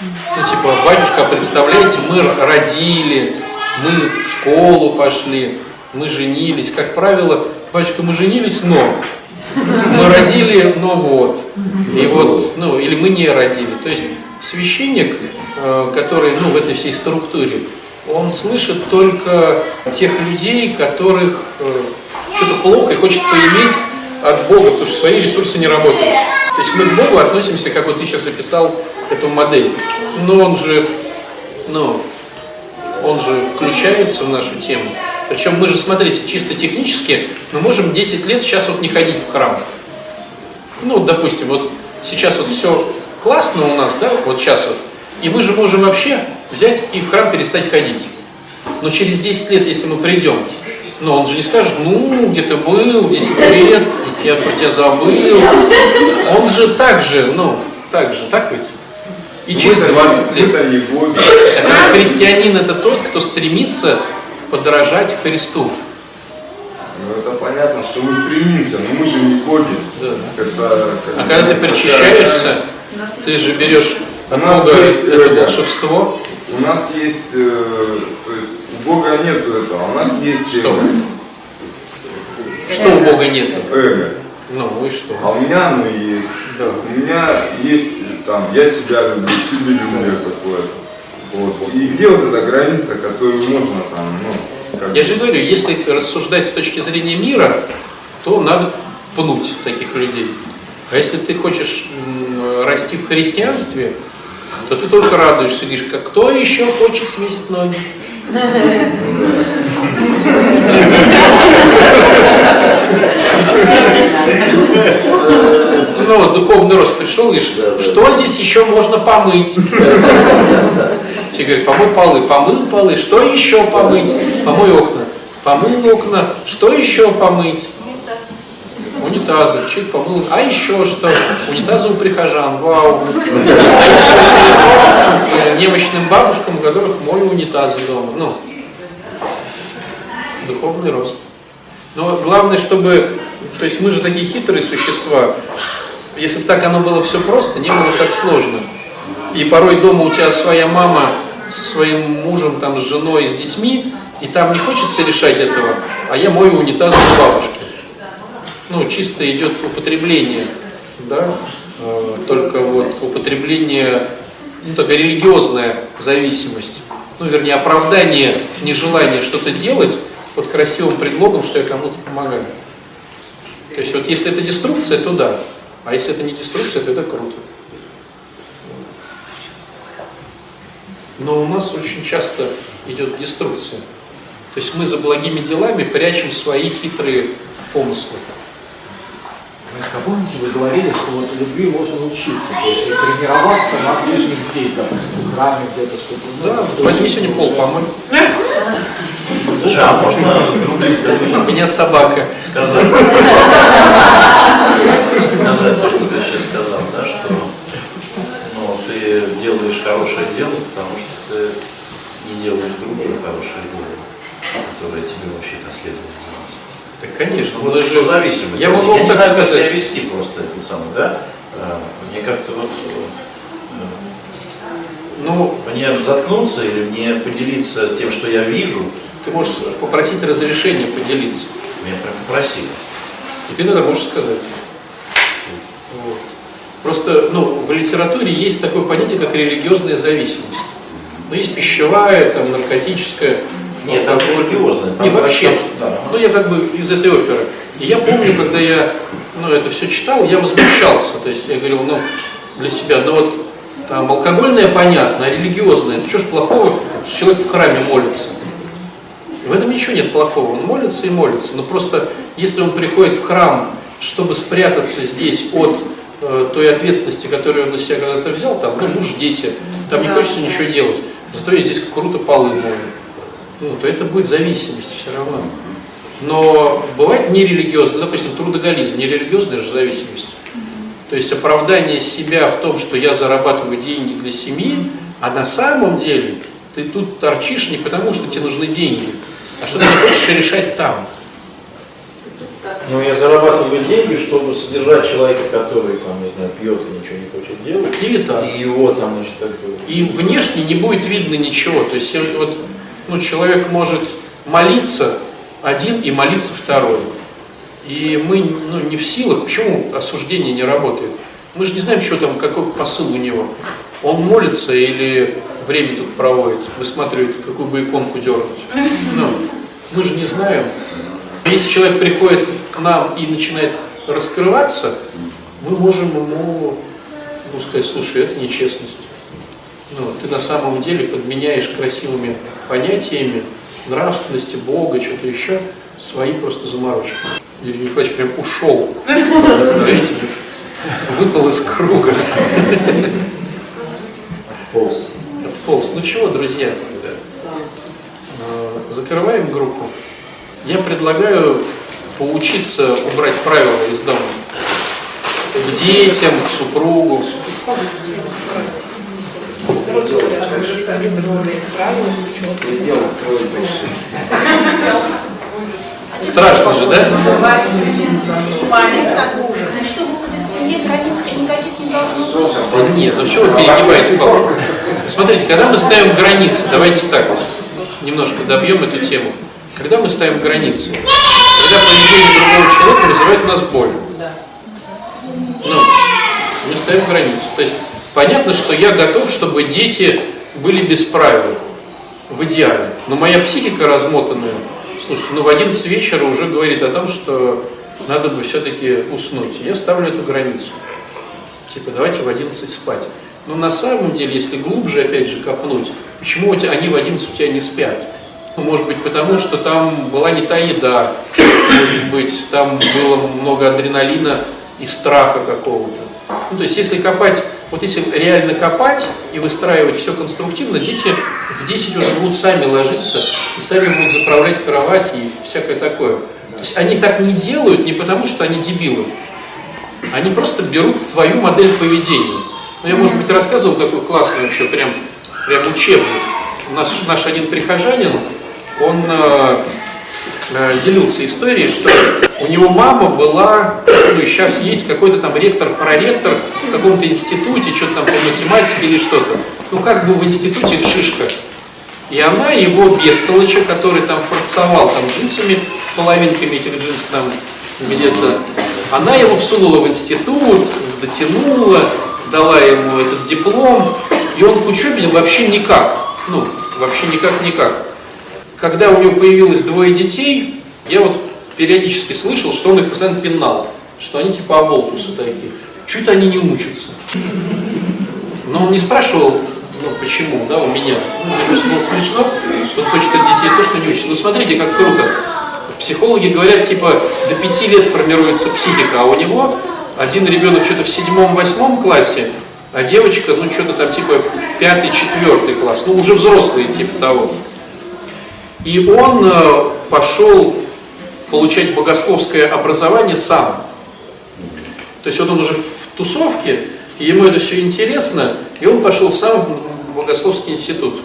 Ну, типа, батюшка, представляете, мы родили, мы в школу пошли, мы женились. Как правило, батюшка, мы женились, но мы родили, но вот. И вот, ну, или мы не родили. То есть священник, э, который, ну, в этой всей структуре, он слышит только тех людей, которых э, что-то плохо и хочет поиметь от Бога, потому что свои ресурсы не работают. То есть мы к Богу относимся, как вот ты сейчас описал эту модель. Но он же, ну, он же включается в нашу тему. Причем мы же, смотрите, чисто технически, мы можем 10 лет сейчас вот не ходить в храм. Ну, допустим, вот сейчас вот все классно у нас, да, вот сейчас вот, и мы же можем вообще взять и в храм перестать ходить. Но через 10 лет, если мы придем, но он же не скажет, ну, где ты был 10 лет, я про тебя забыл. Он же так же, ну, так же, так ведь? И через Мы-то 20 не- лет. Это христианин это тот, кто стремится подражать Христу. Ну, это понятно, что мы стремимся, но мы же не боги. Да. Это, как А когда ты причащаешься, ты же берешь от Бога это волшебство. У нас есть, э, то есть у Бога нету этого, а у нас есть Что? эго. Что у Бога нет? Эго. Ну и что? А у меня оно есть. Да. У меня есть там, я себя люблю, ты люблю какое-то. Вот. И где вот эта граница, которую можно там, ну, как Я же говорю, если рассуждать с точки зрения мира, то надо пнуть таких людей. А если ты хочешь м, расти в христианстве, то ты только радуешься, видишь, как кто еще хочет свесить ноги. Ну вот духовный рост пришел, говоришь, что здесь еще можно помыть? Тебе говорят, помой полы, помыл полы, что еще помыть? Помой окна. Помыл окна, что еще помыть? Унитазы, чуть помыл. А еще что? Унитазы у прихожан, вау. Немощным бабушкам, у которых мою унитазы дома. Ну, духовный рост. Но главное, чтобы, то есть мы же такие хитрые существа, если бы так оно было все просто, не было так сложно. И порой дома у тебя своя мама со своим мужем, там, с женой, с детьми, и там не хочется решать этого, а я мою унитаз у бабушки. Ну, чисто идет употребление, да, Э, только вот употребление, ну, такая религиозная зависимость, ну, вернее, оправдание нежелания что-то делать под красивым предлогом, что я кому-то помогаю. То есть вот если это деструкция, то да, а если это не деструкция, то это круто. но у нас очень часто идет деструкция. То есть мы за благими делами прячем свои хитрые помыслы. А помните, вы говорили, что вот любви можно учиться, то есть тренироваться на ближних здесь, да, в храме где-то что-то. Да, возьми сегодня пол помой. <laughs> Слушай, а можно другим У меня собака. сказать? Сказать то, что ты сейчас сказал, да, что ну, ты делаешь хорошее дело, потому что ты не делаешь другое хорошее дело, которое тебе вообще-то следует делать. Так, конечно. Ну, мы вот же- все зависимо. Я могу вам так знаю, сказать. себя вести просто, это самое, да? А, Мне как-то вот Ну, э, мне заткнуться или мне поделиться тем, что я вижу, ты можешь попросить разрешения поделиться. меня прям попросили. Тебе надо можешь сказать. Вот. Просто ну, в литературе есть такое понятие, как религиозная зависимость. Ну, есть пищевая, там, наркотическая. Нет, там религиозное. Не вообще. да. Ну, я как бы из этой оперы. И я помню, когда я ну, это все читал, я возмущался. То есть я говорил, ну, для себя, ну вот там алкогольное понятно, а религиозное, ну что ж плохого, что человек в храме молится. В этом ничего нет плохого, он молится и молится. Но просто если он приходит в храм, чтобы спрятаться здесь от э, той ответственности, которую он на себя когда-то взял, там, ну, муж, дети, там не хочется ничего делать. Зато я здесь круто полы мою. Ну, то это будет зависимость все равно. Но бывает нерелигиозно, допустим, трудоголизм, нерелигиозная же зависимость. То есть оправдание себя в том, что я зарабатываю деньги для семьи, а на самом деле ты тут торчишь не потому, что тебе нужны деньги, а что ты хочешь решать там. Ну, я зарабатываю деньги, чтобы содержать человека, который, там, не знаю, пьет и ничего не хочет делать. Или так. И его там, значит, бы... И внешне не будет видно ничего. То есть вот, ну, человек может молиться один и молиться второй. И мы ну, не в силах, почему осуждение не работает? Мы же не знаем, что там, какой посыл у него. Он молится или время тут проводит, высматривает, какую бы иконку дернуть. Ну, мы же не знаем. Если человек приходит к нам и начинает раскрываться, мы можем ему ну, сказать, слушай, это нечестность. Ну, ты на самом деле подменяешь красивыми понятиями нравственности, Бога, что-то еще, свои просто заморочки. Юрий Николаевич прям ушел, знаете, выпал из круга. Полз. Отполз. Ну чего, друзья, э, закрываем группу. Я предлагаю поучиться убрать правила из дома. К детям, к супругу. Страшно же, да? Да нет, ну что вы перегибаете палку? Смотрите, когда мы ставим границы, давайте так, немножко добьем эту тему. Когда мы ставим границы, когда поведение другого человека вызывает у нас боль. Ну, мы ставим границу. То есть понятно, что я готов, чтобы дети были без правил, в идеале. Но моя психика размотанная, слушайте, ну в 11 вечера уже говорит о том, что надо бы все-таки уснуть. Я ставлю эту границу. Типа, давайте в 11 спать. Но на самом деле, если глубже, опять же, копнуть, почему они в 11 у тебя не спят? Ну, может быть, потому что там была не та еда, может быть, там было много адреналина и страха какого-то. Ну, то есть, если копать, вот если реально копать и выстраивать все конструктивно, дети в 10 уже будут сами ложиться и сами будут заправлять кровать и всякое такое. То есть, они так не делают не потому, что они дебилы, они просто берут твою модель поведения. Ну, я, может быть, рассказывал такой классный вообще, прям, прям учебник. У нас наш один прихожанин, он э, делился историей, что у него мама была, ну, сейчас есть какой-то там ректор, проректор в каком-то институте, что-то там по математике или что-то. Ну, как бы в институте шишка. И она его бестолоча, который там форцовал там джинсами, половинками этих джинс там где-то, она его всунула в институт, дотянула, дала ему этот диплом, и он к учебе вообще никак, ну, вообще никак-никак. Когда у него появилось двое детей, я вот периодически слышал, что он их постоянно пинал, что они типа оболтусы такие. Чуть они не учатся. Но он не спрашивал, Ну, почему, да, у меня. Ну, просто было смешно, что он хочет от детей то, что не учат. Ну, смотрите, как круто. Психологи говорят, типа, до пяти лет формируется психика, а у него один ребенок что-то в седьмом-восьмом классе, а девочка, ну, что-то там, типа, пятый-четвертый класс. Ну, уже взрослые, типа того. И он э, пошел получать богословское образование сам. То есть вот он уже в тусовке, и ему это все интересно, и он пошел сам в богословский институт.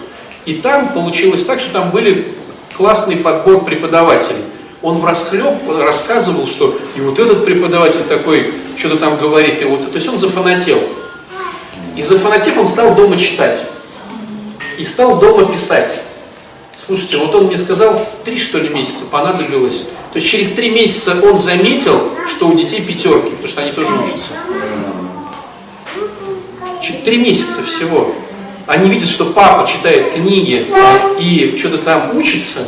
И там получилось так, что там были классный подбор преподавателей. Он в расхлеб рассказывал, что и вот этот преподаватель такой, что-то там говорит, и вот, то есть он зафанател. И зафанатев он стал дома читать. И стал дома писать. Слушайте, вот он мне сказал, три что ли месяца понадобилось. То есть через три месяца он заметил, что у детей пятерки, потому что они тоже учатся. Три месяца всего. Они видят, что папа читает книги и что-то там учится,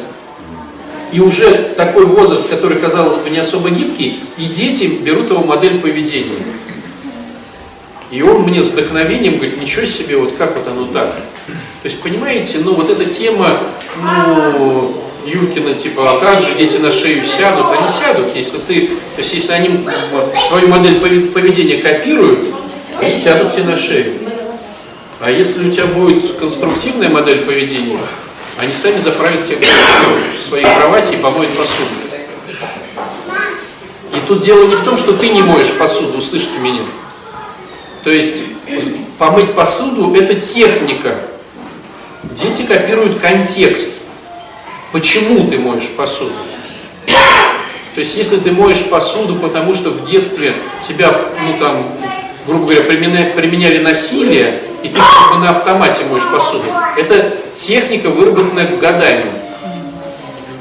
и уже такой возраст, который, казалось бы, не особо гибкий, и дети берут его модель поведения. И он мне с вдохновением говорит, ничего себе, вот как вот оно так. То есть, понимаете, ну вот эта тема, ну, Юлькина, типа, а как же дети на шею сядут? Они сядут, если ты, то есть, если они твою модель поведения копируют, они сядут тебе на шею. А если у тебя будет конструктивная модель поведения, они сами заправят тебя в своей кровати и помоют посуду. И тут дело не в том, что ты не моешь посуду, услышьте меня. То есть помыть посуду – это техника. Дети копируют контекст. Почему ты моешь посуду? То есть если ты моешь посуду, потому что в детстве тебя, ну там, грубо говоря, применяли, применяли насилие, и ты как бы на автомате моешь посуду, это техника, выработанная годами.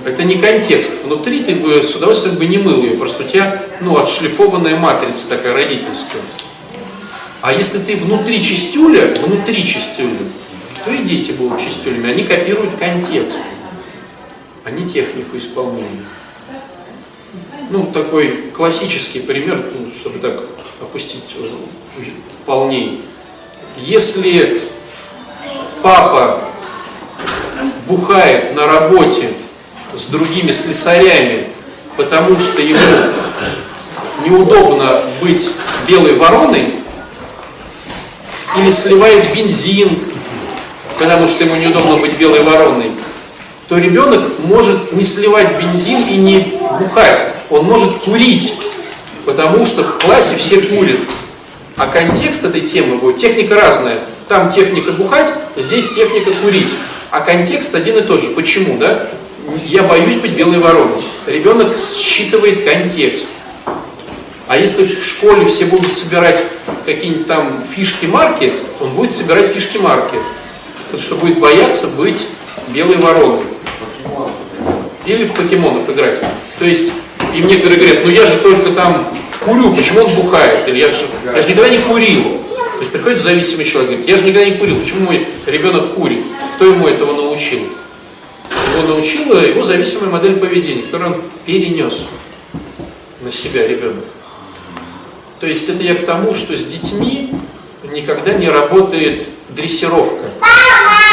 Это не контекст. Внутри ты бы с удовольствием бы не мыл ее, просто у тебя ну, отшлифованная матрица такая родительская. А если ты внутри чистюля, внутри чистюля, то и дети будут чистюлями. Они копируют контекст, а не технику исполнения. Ну, такой классический пример, ну, чтобы так опустить полней. Если папа бухает на работе с другими слесарями, потому что ему неудобно быть белой вороной, или сливает бензин, потому что ему неудобно быть белой вороной, то ребенок может не сливать бензин и не бухать. Он может курить, потому что в классе все курят. А контекст этой темы будет, техника разная. Там техника бухать, здесь техника курить. А контекст один и тот же. Почему, да? Я боюсь быть белой вороной. Ребенок считывает контекст. А если в школе все будут собирать какие-нибудь там фишки-марки, он будет собирать фишки-марки. Потому что будет бояться быть белой вороной. Или в покемонов играть. То есть, и мне говорят, ну я же только там курю, почему он бухает? Или я же, я же никогда не курил. То есть приходит зависимый человек, говорит, я же никогда не курил, почему мой ребенок курит? Кто ему этого научил? Его научила его зависимая модель поведения, которую он перенес на себя ребенок. То есть это я к тому, что с детьми никогда не работает дрессировка.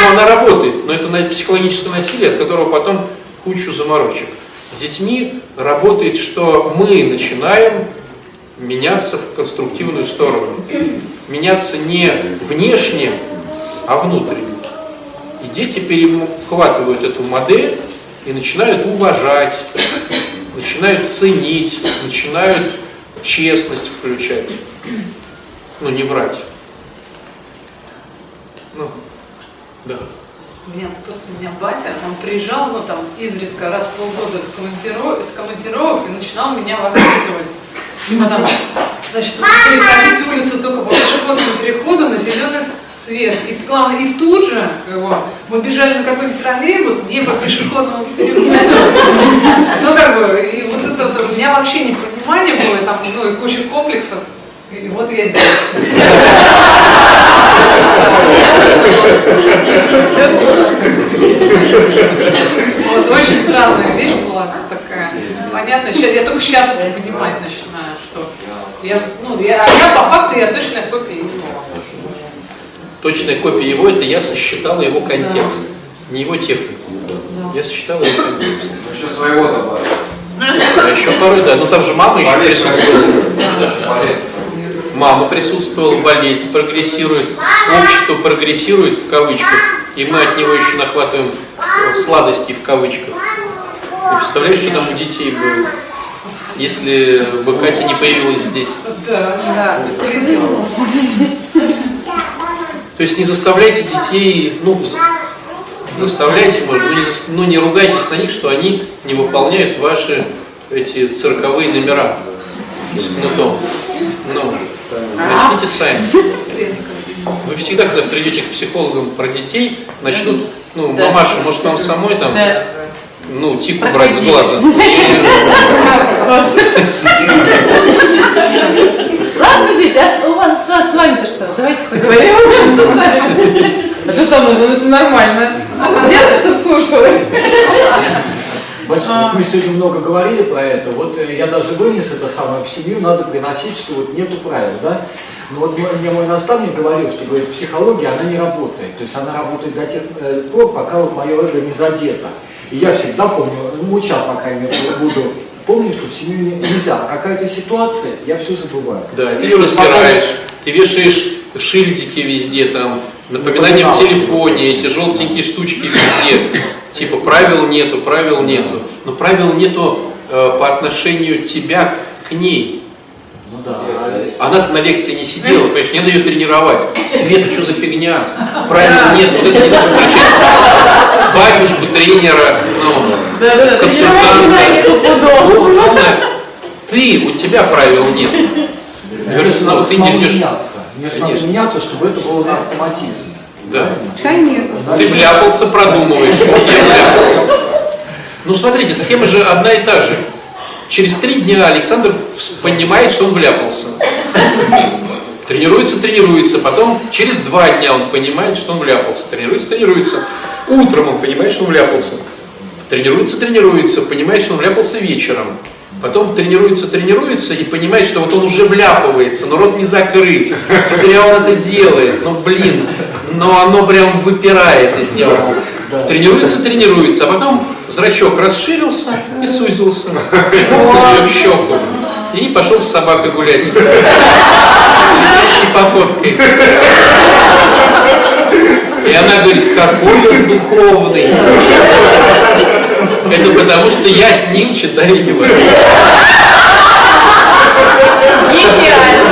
Ну, она работает, но это психологическое насилие, от которого потом кучу заморочек. С детьми работает, что мы начинаем меняться в конструктивную сторону. Меняться не внешне, а внутренне. И дети перехватывают эту модель и начинают уважать, начинают ценить, начинают честность включать, ну не врать. Ну, да. У меня просто у меня батя, он приезжал, ну там изредка раз в полгода с командировок, с командировок и начинал меня воспитывать. Потом, значит, переходить улицу только по пешеходному переходу на зеленый свет. И главное, и тут же его, мы бежали на какой-нибудь троллейбус, не по пешеходному переходу. Ну, как бы, и вот это вот, у меня вообще непонимание было, там, ну, и куча комплексов. И вот я здесь. Вот очень странная вещь была такая. Понятно, я только сейчас это понимать начинаю, что я, ну, я, а я по факту я точно копия его. точная копия его, это я сосчитал его контекст, не его технику. Я сосчитал его контекст. Еще своего добавил. А еще порой, да. Ну там же мама еще присутствует. Болезнь. Мама присутствовала, болезнь прогрессирует, общество прогрессирует в кавычках, и мы от него еще нахватываем э, сладости в кавычках. Ты представляешь, что там у детей будет, если бы Катя не появилась здесь? Да, беспредел. То есть не заставляйте детей, ну, за- заставляйте, может, но не, зас- но не ругайтесь на них, что они не выполняют ваши эти цирковые номера с кнутом. Ну, начните сами. Вы всегда, когда придете к психологам про детей, начнут, ну, Да. мамаша, может вам самой там, Да. ну, тику брать с глаза. Ладно, дети, а у вас, с, вами-то что? Давайте поговорим. <laughs> Что с вами? А что со мной? Ну, все нормально. Сделай, чтобы слушалась. Вот мы сегодня много говорили про это. Вот э, я даже вынес это самое в семью, надо приносить, что вот нету правил, да? Но вот мой- мне мой наставник говорил, что говорит, психология, она не работает. То есть она работает до тех э, пор, пока вот мое эго не задето. И я всегда помню, ну вот сейчас, по крайней мере, буду помню, что в семью не- нельзя. Какая-то ситуация, я все забываю. Да, ты ее разбираешь, ты вешаешь шильдики везде, там, напоминания в телефоне, эти желтенькие штучки везде. Типа правил нету, правил нету. Но правил нету э, по отношению тебя к ней. Ну да. Она-то на лекции не сидела, понимаешь, не надо ее тренировать. Света, что за фигня? Правил нет, вот это не надо включать. Батюшку, тренера, ну, Да, да, консультанта. Ты, у тебя правил нет. Же ну, ты не ждешь. Надо Конечно. меняться, чтобы это было на автоматизме. Да. Конечно. Ты вляпался, продумываешь. <laughs> Я вляпался. <laughs> Ну смотрите, схема же одна и та же. Через три дня Александр понимает, что он вляпался. Тренируется, тренируется. Потом через два дня он понимает, что он вляпался. Тренируется, тренируется. Утром он понимает, что он вляпался. Тренируется, тренируется. Понимает, что он вляпался вечером. Потом тренируется, тренируется и понимает, что вот он уже вляпывается, но рот не закрыть. И зря он это делает. Ну блин, но оно прям выпирает из него. Тренируется, тренируется, а потом зрачок расширился и сузился. Её в щеку. И пошел с собакой гулять. Летящей походкой. И она говорит, какой он духовный. Это потому, что я с ним читаю его. Гениально.